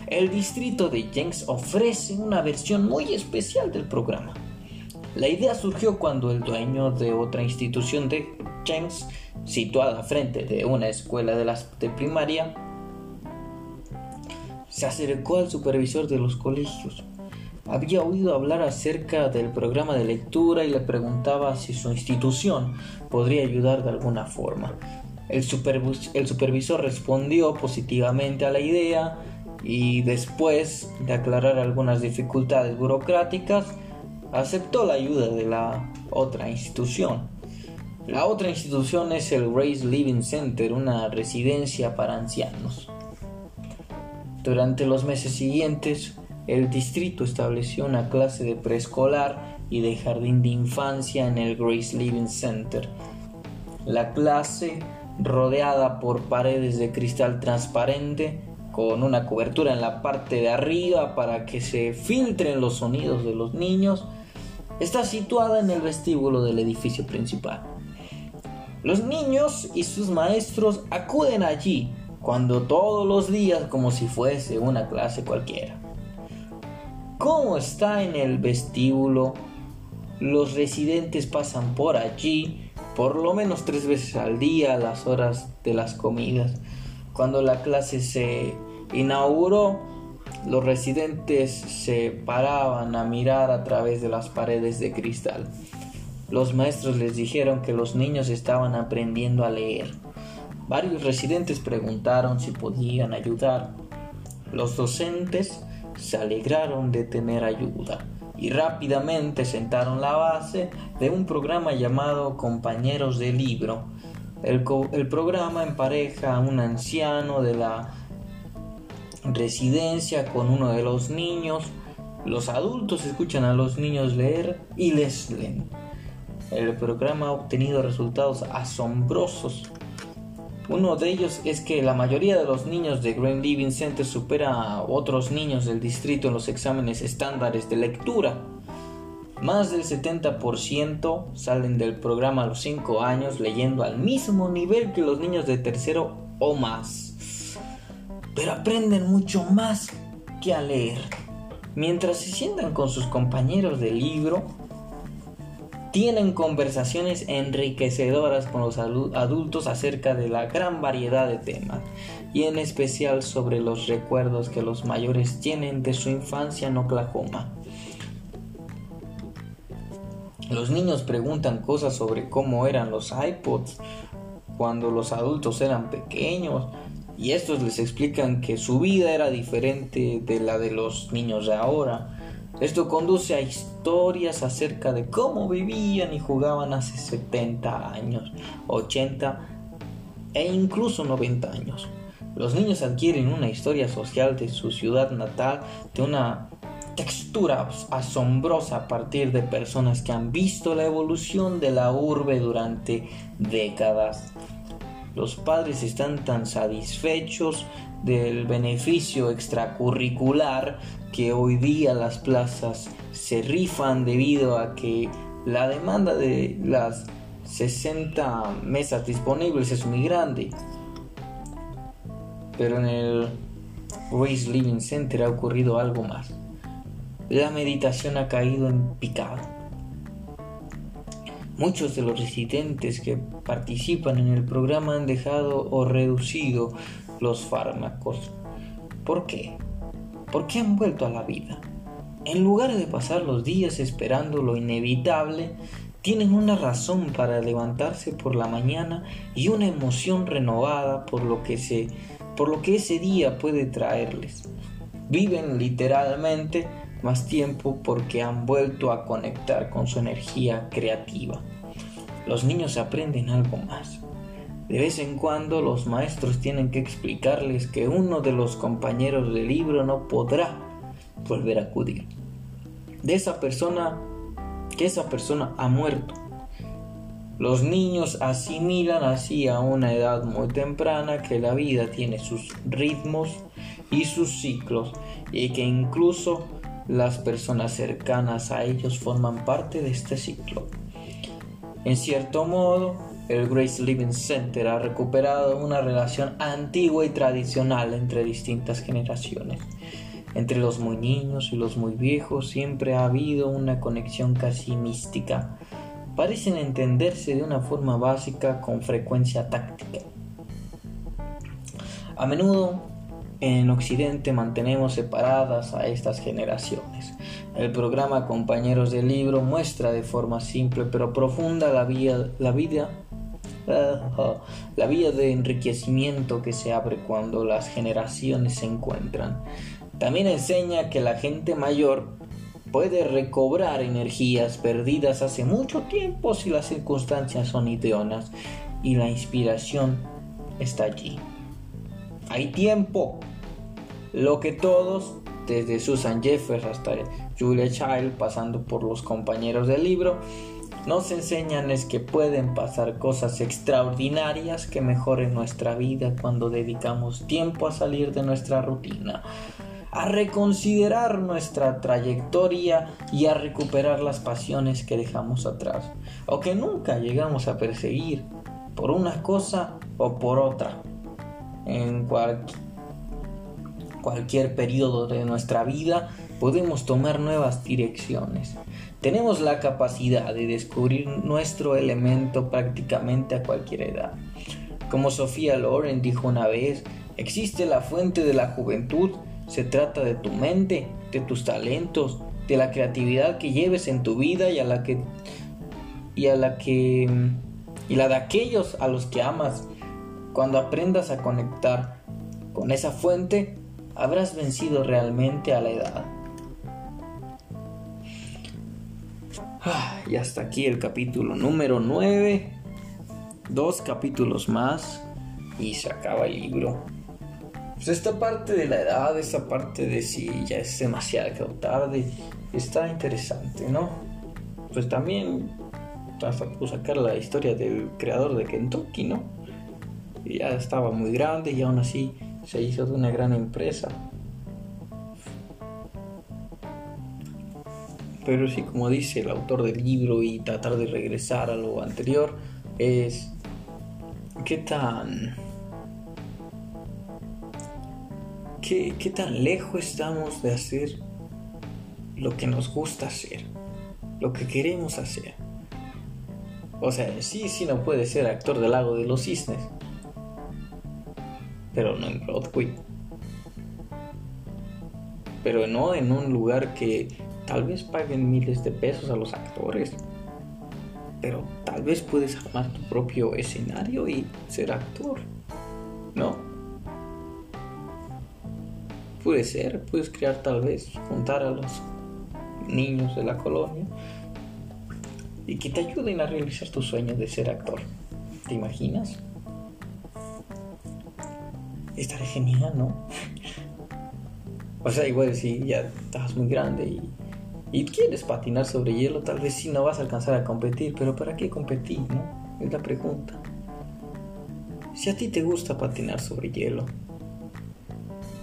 El distrito de Jenks ofrece una versión muy especial del programa. La idea surgió cuando el dueño de otra institución de Jenks, situada frente de una escuela de, primaria, se acercó al supervisor de los colegios había oído hablar acerca del programa de lectura y le preguntaba si su institución podría ayudar de alguna forma. El, supervisor respondió positivamente a la idea y después de aclarar algunas dificultades burocráticas, aceptó la ayuda de la otra institución. La otra institución es el Grace Living Center, una residencia para ancianos. Durante los meses siguientes, el distrito estableció una clase de preescolar y de jardín de infancia en el Grace Living Center. La clase, rodeada por paredes de cristal transparente, con una cobertura en la parte de arriba para que se filtren los sonidos de los niños, está situada en el vestíbulo del edificio principal. Los niños y sus maestros acuden allí cuando todos los días como si fuese una clase cualquiera. Como está en el vestíbulo, los residentes pasan por allí por lo menos tres veces al día a las horas de las comidas. Cuando la clase se inauguró, los residentes se paraban a mirar a través de las paredes de cristal. Los maestros les dijeron que los niños estaban aprendiendo a leer. Varios residentes preguntaron si podían ayudar. Los docentes se alegraron de tener ayuda y rápidamente sentaron la base de un programa llamado Compañeros de Libro. El, programa empareja a un anciano de la residencia con uno de los niños. Los adultos escuchan a los niños leer y les leen. El programa ha obtenido resultados asombrosos. Uno de ellos es que la mayoría de los niños de Green Living Center supera a otros niños del distrito en los exámenes estándares de lectura. Más del 70% salen del programa a los 5 años leyendo al mismo nivel que los niños de tercero o más pero aprenden mucho más que a leer. Mientras se sientan con sus compañeros de libro, tienen conversaciones enriquecedoras con los adultos acerca de la gran variedad de temas y en especial sobre los recuerdos que los mayores tienen de su infancia en Oklahoma. Los niños preguntan cosas sobre cómo eran los iPods cuando los adultos eran pequeños, y estos les explican que su vida era diferente de la de los niños de ahora. Esto conduce a historias acerca de cómo vivían y jugaban hace 70 años, 80 e incluso 90 años. Los niños adquieren una historia social de su ciudad natal de una textura asombrosa a partir de personas que han visto la evolución de la urbe durante décadas. Los padres están tan satisfechos del beneficio extracurricular que hoy día las plazas se rifan debido a que la demanda de las 60 mesas disponibles es muy grande. Pero en el Race Living Center ha ocurrido algo más. La meditación ha caído en picado Muchos de los residentes que participan en el programa han dejado o reducido los fármacos. ¿Por qué? ¿Por qué han vuelto a la vida? En lugar de pasar los días esperando lo inevitable, tienen una razón para levantarse por la mañana y una emoción renovada por lo que se por lo que ese día puede traerles. Viven literalmente más tiempo porque han vuelto a conectar con su energía creativa. Los niños aprenden algo más. De vez en cuando los maestros tienen que explicarles que uno de los compañeros del libro no podrá volver a acudir. De esa persona, que esa persona ha muerto. Los niños asimilan así a una edad muy temprana que la vida tiene sus ritmos y sus ciclos y que incluso las personas cercanas a ellos forman parte de este ciclo. En cierto modo, el Grace Living Center ha recuperado una relación antigua y tradicional entre distintas generaciones. Entre los muy niños y los muy viejos siempre ha habido una conexión casi mística. Parecen entenderse de una forma básica con frecuencia táctica. A menudo en Occidente mantenemos separadas a estas generaciones. El programa Compañeros del Libro muestra de forma simple pero profunda la vía, la vida la vía de enriquecimiento que se abre cuando las generaciones se encuentran. También enseña que la gente mayor puede recobrar energías perdidas hace mucho tiempo si las circunstancias son idóneas y la inspiración está allí. Hay tiempo Lo que todos, desde Susan Jeffers hasta Julia Child, pasando por los compañeros del libro, nos enseñan es que pueden pasar cosas extraordinarias que mejoren nuestra vida cuando dedicamos tiempo a salir de nuestra rutina, a reconsiderar nuestra trayectoria y a recuperar las pasiones que dejamos atrás o que nunca llegamos a perseguir por una cosa o por otra en cualquier periodo de nuestra vida podemos tomar nuevas direcciones. Tenemos la capacidad de descubrir nuestro elemento prácticamente a cualquier edad. Como Sofía Loren dijo una vez, existe la fuente de la juventud, se trata de tu mente, de tus talentos, de la creatividad que lleves en tu vida y a la que y a la que y la de aquellos a los que amas. Cuando aprendas a conectar con esa fuente, habrás vencido realmente a la edad. Y hasta aquí el capítulo número 9. Dos capítulos más y se acaba el libro. Pues esta parte de la edad, esta parte de si ya es demasiado tarde, está interesante, ¿no? Pues también hasta pudo sacar la historia del creador de Kentucky, ¿no? Ya estaba muy grande y aún así se hizo de una gran empresa. Pero sí, como dice el autor del libro y tratar de regresar a lo anterior, es qué tan... ¿Qué, qué tan lejos estamos de hacer lo que nos gusta hacer, lo que queremos hacer. O sea, sí, sí no puede ser actor del lago de los cisnes, pero no en Broadway. Pero no en un lugar que Tal vez paguen miles de pesos a los actores, pero tal vez puedes armar tu propio escenario y ser actor, ¿no? Puede ser, puedes crear tal vez, juntar a los niños de la colonia y que te ayuden a realizar tu sueño de ser actor. ¿Te imaginas? Estaría genial, ¿no? o sea, igual si ya estás muy grande y y quieres patinar sobre hielo, tal vez sí no vas a alcanzar a competir, pero ¿para qué competir? No? Es la pregunta. Si a ti te gusta patinar sobre hielo,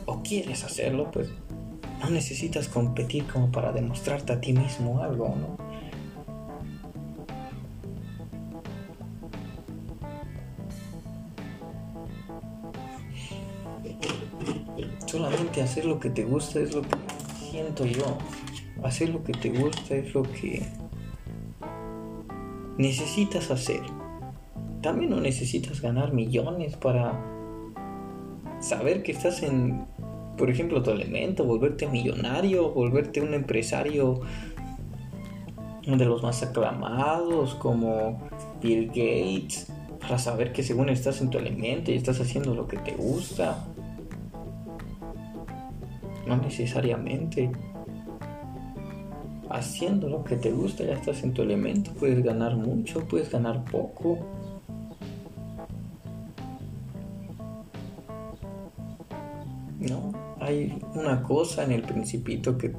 o quieres hacerlo, pues no necesitas competir como para demostrarte a ti mismo algo, ¿no? Solamente hacer lo que te gusta es lo que siento yo hacer lo que te gusta es lo que necesitas hacer. También no necesitas ganar millones para saber que estás en, por ejemplo, tu elemento, volverte millonario, volverte un empresario de los más aclamados como Bill Gates, para saber que según estás en tu elemento y estás haciendo lo que te gusta. No necesariamente haciendo lo que te gusta, ya estás en tu elemento, puedes ganar mucho, puedes ganar poco. No, hay una cosa en el principito que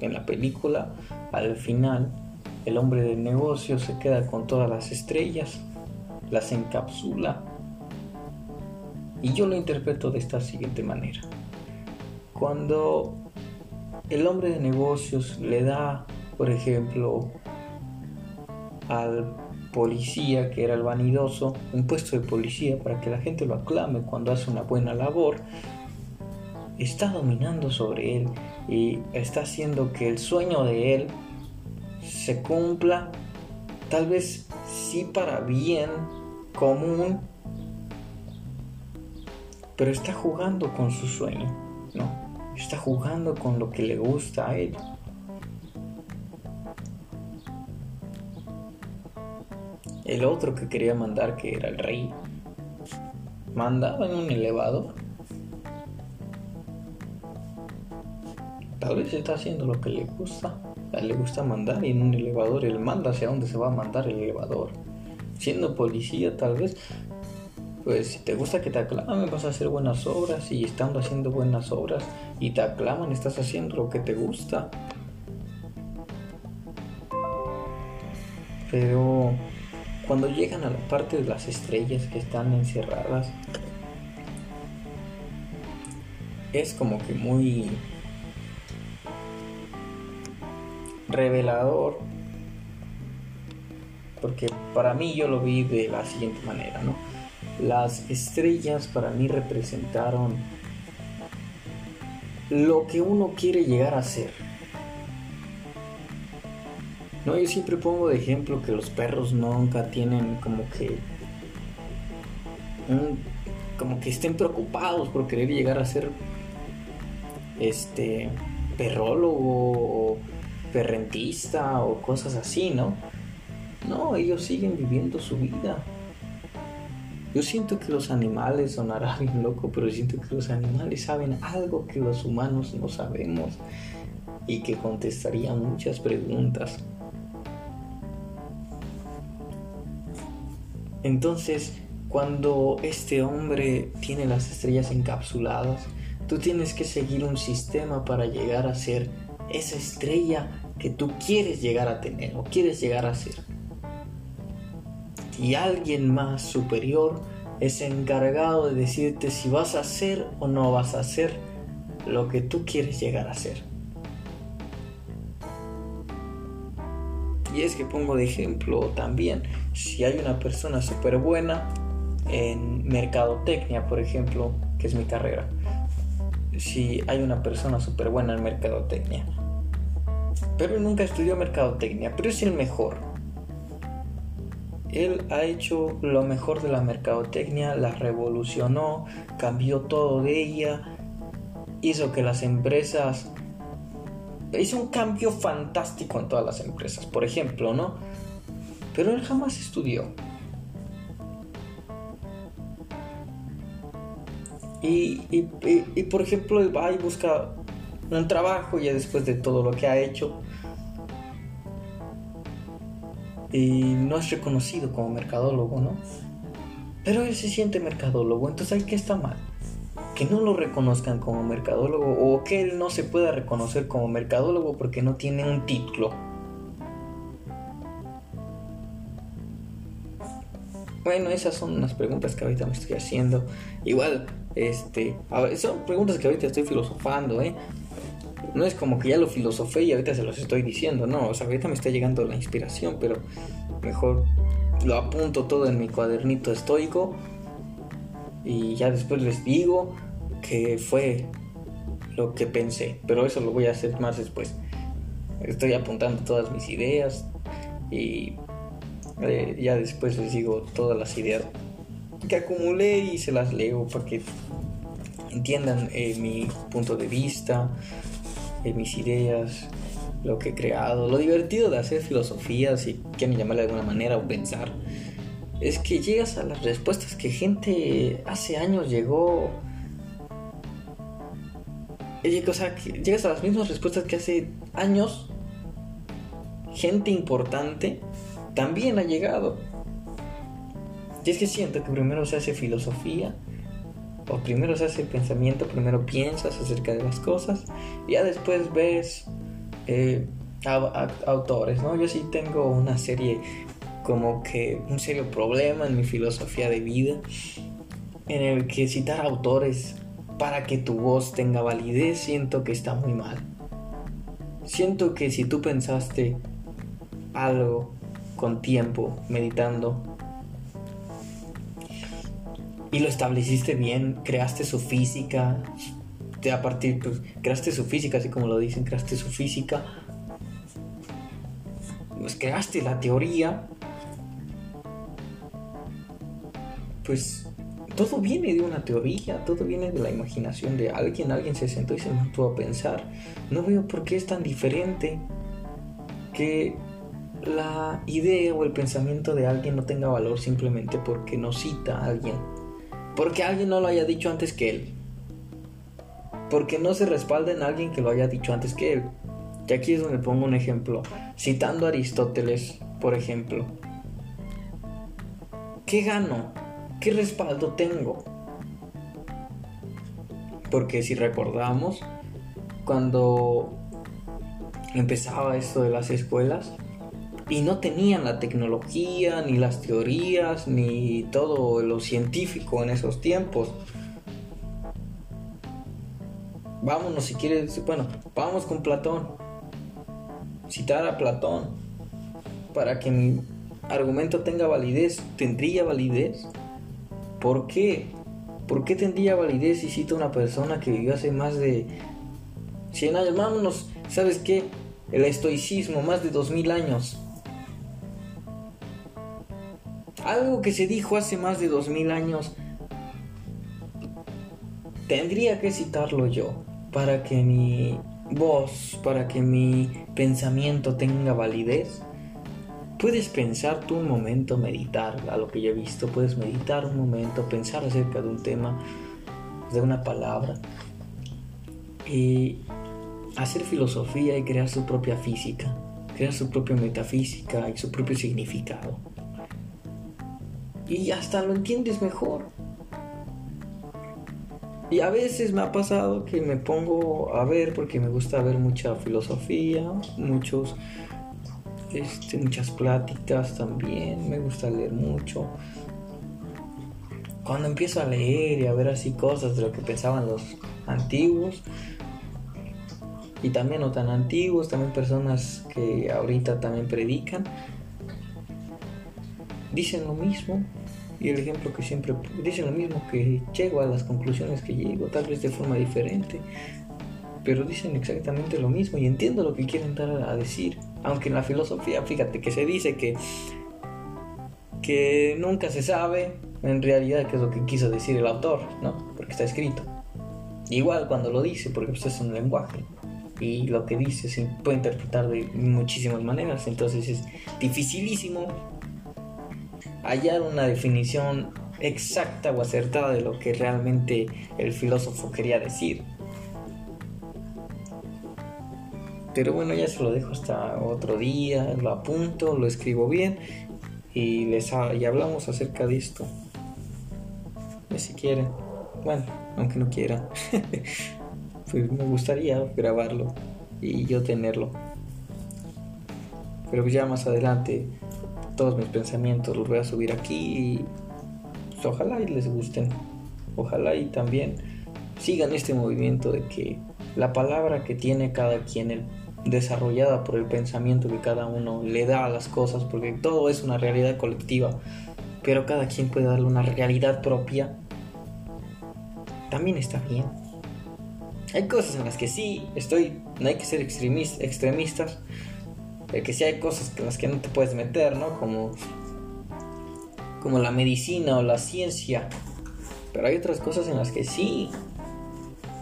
en la película, al final, el hombre del negocio se queda con todas las estrellas, las encapsula. Y yo lo interpreto de esta siguiente manera. Cuando el hombre de negocios le da, por ejemplo, al policía, que era el vanidoso, un puesto de policía para que la gente lo aclame cuando hace una buena labor, está dominando sobre él y está haciendo que el sueño de él se cumpla, tal vez sí para bien común, pero está jugando con su sueño. Está jugando con lo que le gusta a él. El otro que quería mandar, que era el rey, mandaba en un elevador. Tal vez está haciendo lo que le gusta. Le gusta mandar y en un elevador él manda hacia dónde se va a mandar el elevador. Siendo policía tal vez pues si te gusta que te aclamen, vas a hacer buenas obras y estando haciendo buenas obras y te aclaman, estás haciendo lo que te gusta. Pero cuando llegan a la parte de las estrellas que están encerradas, es como que muy revelador. Porque para mí yo lo vi de la siguiente manera, ¿no? Las estrellas para mí representaron lo que uno quiere llegar a ser. No, yo siempre pongo de ejemplo que los perros nunca tienen como que como que estén preocupados por querer llegar a ser este perrólogo o perrentista o cosas así, ¿no? No, ellos siguen viviendo su vida. Yo siento que los animales sonará bien loco, pero siento que los animales saben algo que los humanos no sabemos y que contestarían muchas preguntas. Entonces, cuando este hombre tiene las estrellas encapsuladas, tú tienes que seguir un sistema para llegar a ser esa estrella que tú quieres llegar a tener o quieres llegar a ser y alguien más superior es encargado de decirte si vas a hacer o no vas a hacer lo que tú quieres llegar a ser. Y es que pongo de ejemplo también, si hay una persona súper buena en mercadotecnia, por ejemplo, que es mi carrera, si hay una persona súper buena en mercadotecnia, pero nunca estudió mercadotecnia, pero es el mejor, él ha hecho lo mejor de la mercadotecnia, la revolucionó, cambió todo de ella, hizo que las empresas... Hizo un cambio fantástico en todas las empresas, por ejemplo, ¿no? Pero él jamás estudió. Y, y, por ejemplo, va y busca un trabajo ya después de todo lo que ha hecho y no es reconocido como mercadólogo, ¿no? Pero él se siente mercadólogo, entonces hay que está mal. Que no lo reconozcan como mercadólogo o que él no se pueda reconocer como mercadólogo porque no tiene un título. Bueno, esas son las preguntas que ahorita me estoy haciendo. Igual, este, son preguntas que ahorita estoy filosofando, ¿eh? No es como que ya lo filosofé y ahorita se los estoy diciendo, no, o sea, ahorita me está llegando la inspiración, pero mejor lo apunto todo en mi cuadernito estoico y ya después les digo que fue lo que pensé, pero eso lo voy a hacer más después. Estoy apuntando todas mis ideas y eh, ya después les digo todas las ideas que acumulé y se las leo para que entiendan eh, mi punto de vista, mis ideas, lo que he creado. Lo divertido de hacer filosofía, si quieren llamarla de alguna manera, o pensar, es que llegas a las respuestas que gente hace años llegó. O sea, llegas a las mismas respuestas que hace años gente importante también ha llegado. Y es que siento que primero se hace filosofía o primero se hace pensamiento, primero piensas acerca de las cosas y ya después ves eh, autores, ¿no? Yo sí tengo una serie como que un serio problema en mi filosofía de vida en el que citar autores para que tu voz tenga validez siento que está muy mal. Siento que si tú pensaste algo con tiempo, meditando, y lo estableciste bien, creaste su física, a partir, pues, creaste su física, así como lo dicen, creaste su física, pues creaste la teoría, pues todo viene de una teoría, todo viene de la imaginación de alguien, alguien se sentó y se mantuvo a pensar. No veo por qué es tan diferente que la idea o el pensamiento de alguien no tenga valor simplemente porque no cita a alguien porque alguien no lo haya dicho antes que él. Porque no se respalda en alguien que lo haya dicho antes que él. Y aquí es donde pongo un ejemplo. Citando a Aristóteles, por ejemplo. ¿Qué gano ¿qué respaldo tengo? Porque si recordamos, cuando empezaba esto de las escuelas, y no tenían la tecnología, ni las teorías, ni todo lo científico en esos tiempos. Vámonos si quieres, bueno, vamos con Platón. Citar a Platón para que mi argumento tenga validez, ¿tendría validez? ¿Por qué? ¿Por qué tendría validez si cito a una persona que vivió hace más de 100 años? Vámonos, ¿sabes qué? El estoicismo, más de 2000 años. Algo que se dijo hace más de 2000 años, tendría que citarlo yo para que mi voz, para que mi pensamiento tenga validez. Puedes pensar tú un momento, meditar a lo que yo he visto, puedes meditar un momento, pensar acerca de un tema, de una palabra, y hacer filosofía y crear su propia física, crear su propia metafísica y su propio significado y hasta lo entiendes mejor. Y a veces me ha pasado que me pongo a ver, porque me gusta ver mucha filosofía, muchos, este, muchas pláticas también, me gusta leer mucho. Cuando empiezo a leer y a ver así cosas de lo que pensaban los antiguos, y también no tan antiguos, también personas que ahorita también predican, dicen lo mismo, y el ejemplo que siempre dicen lo mismo que llego a las conclusiones que llego, tal vez de forma diferente, pero dicen exactamente lo mismo y entiendo lo que quieren dar a decir. Aunque en la filosofía, fíjate que se dice que, que nunca se sabe en realidad qué es lo que quiso decir el autor, ¿no? Porque está escrito. Igual cuando lo dice, porque pues es un lenguaje y lo que dice se puede interpretar de muchísimas maneras, entonces es dificilísimo hallar una definición exacta o acertada de lo que realmente el filósofo quería decir. Pero bueno, ya se lo dejo hasta otro día, lo apunto, lo escribo bien y les y hablamos acerca de esto. Si quieren, bueno, aunque no quieran, pues me gustaría grabarlo y yo tenerlo. Pero ya más adelante todos mis pensamientos los voy a subir aquí y pues, ojalá y les gusten. Ojalá y también sigan este movimiento de que la palabra que tiene cada quien desarrollada por el pensamiento que cada uno le da a las cosas, porque todo es una realidad colectiva, pero cada quien puede darle una realidad propia, también está bien. Hay cosas en las que sí estoy, no hay que ser extremistas, que sí hay cosas en las que no te puedes meter, ¿no? Como, como la medicina o la ciencia. Pero hay otras cosas en las que sí.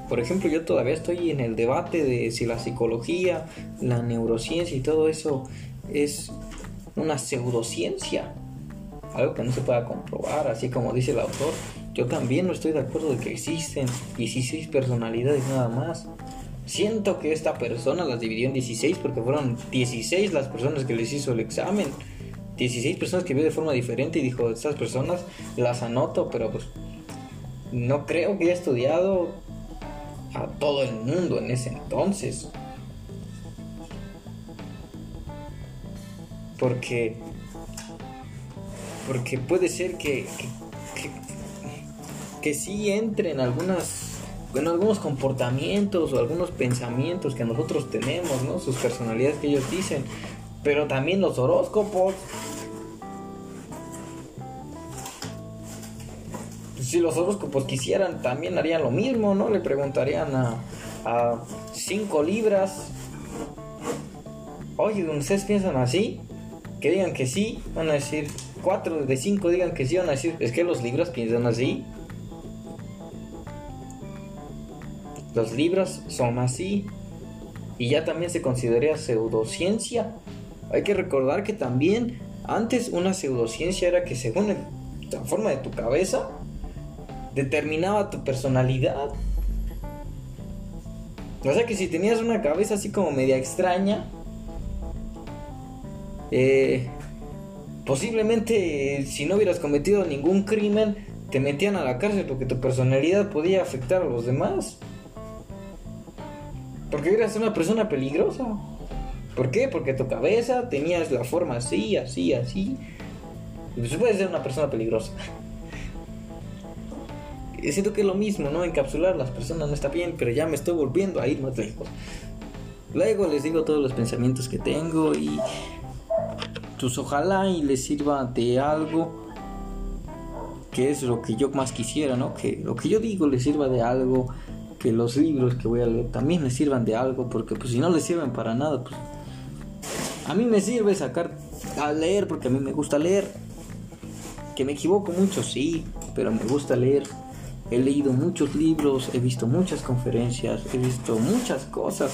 Por ejemplo, yo todavía estoy en el debate de si la psicología, la neurociencia y todo eso es una pseudociencia. Algo que no se pueda comprobar, así como dice el autor. Yo también no estoy de acuerdo de que existen 16 personalidades nada más. Siento que esta persona las dividió en 16 porque fueron 16 las personas que les hizo el examen. 16 personas que vio de forma diferente y dijo, estas personas las anoto, pero pues no creo que haya estudiado a todo el mundo en ese entonces. Porque porque puede ser que que, que, que sí entren algunas bueno, algunos comportamientos o algunos pensamientos que nosotros tenemos, ¿no? Sus personalidades que ellos dicen, pero también los horóscopos. Si los horóscopos quisieran, también harían lo mismo, ¿no? Le preguntarían a, a cinco libras, oye, ¿ustedes piensan así? Que digan que sí, van a decir, cuatro de cinco digan que sí, van a decir, es que los libros piensan así. Los libros son así. Y ya también se considera pseudociencia. Hay que recordar que también antes una pseudociencia era que según la forma de tu cabeza determinaba tu personalidad. O sea que si tenías una cabeza así como media extraña, eh, posiblemente si no hubieras cometido ningún crimen, te metían a la cárcel porque tu personalidad podía afectar a los demás. Porque eras una persona peligrosa. ¿Por qué? Porque tu cabeza tenías la forma así, así, así. Pues puedes ser una persona peligrosa. Siento que es lo mismo, ¿no? Encapsular las personas no está bien, pero ya me estoy volviendo a ir más lejos. Luego les digo todos los pensamientos que tengo y pues ojalá y les sirva de algo que es lo que yo más quisiera, ¿no? Que lo que yo digo les sirva de algo, que los libros que voy a leer también les sirvan de algo, porque pues si no les sirven para nada, pues a mí me sirve sacar a leer porque a mí me gusta leer. Que me equivoco mucho, sí, pero me gusta leer. He leído muchos libros, he visto muchas conferencias, he visto muchas cosas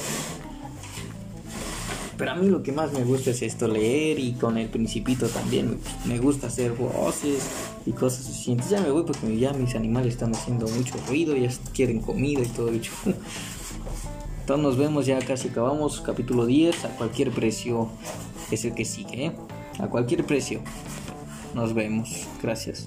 pero a mí lo que más me gusta es esto, leer y con el principito también. Me gusta hacer voces y cosas así. Entonces ya me voy porque ya mis animales están haciendo mucho ruido, ya quieren comida y todo hecho. Entonces nos vemos, ya casi acabamos. Capítulo 10, a cualquier precio es el que sigue. ¿eh? A cualquier precio. Nos vemos. Gracias.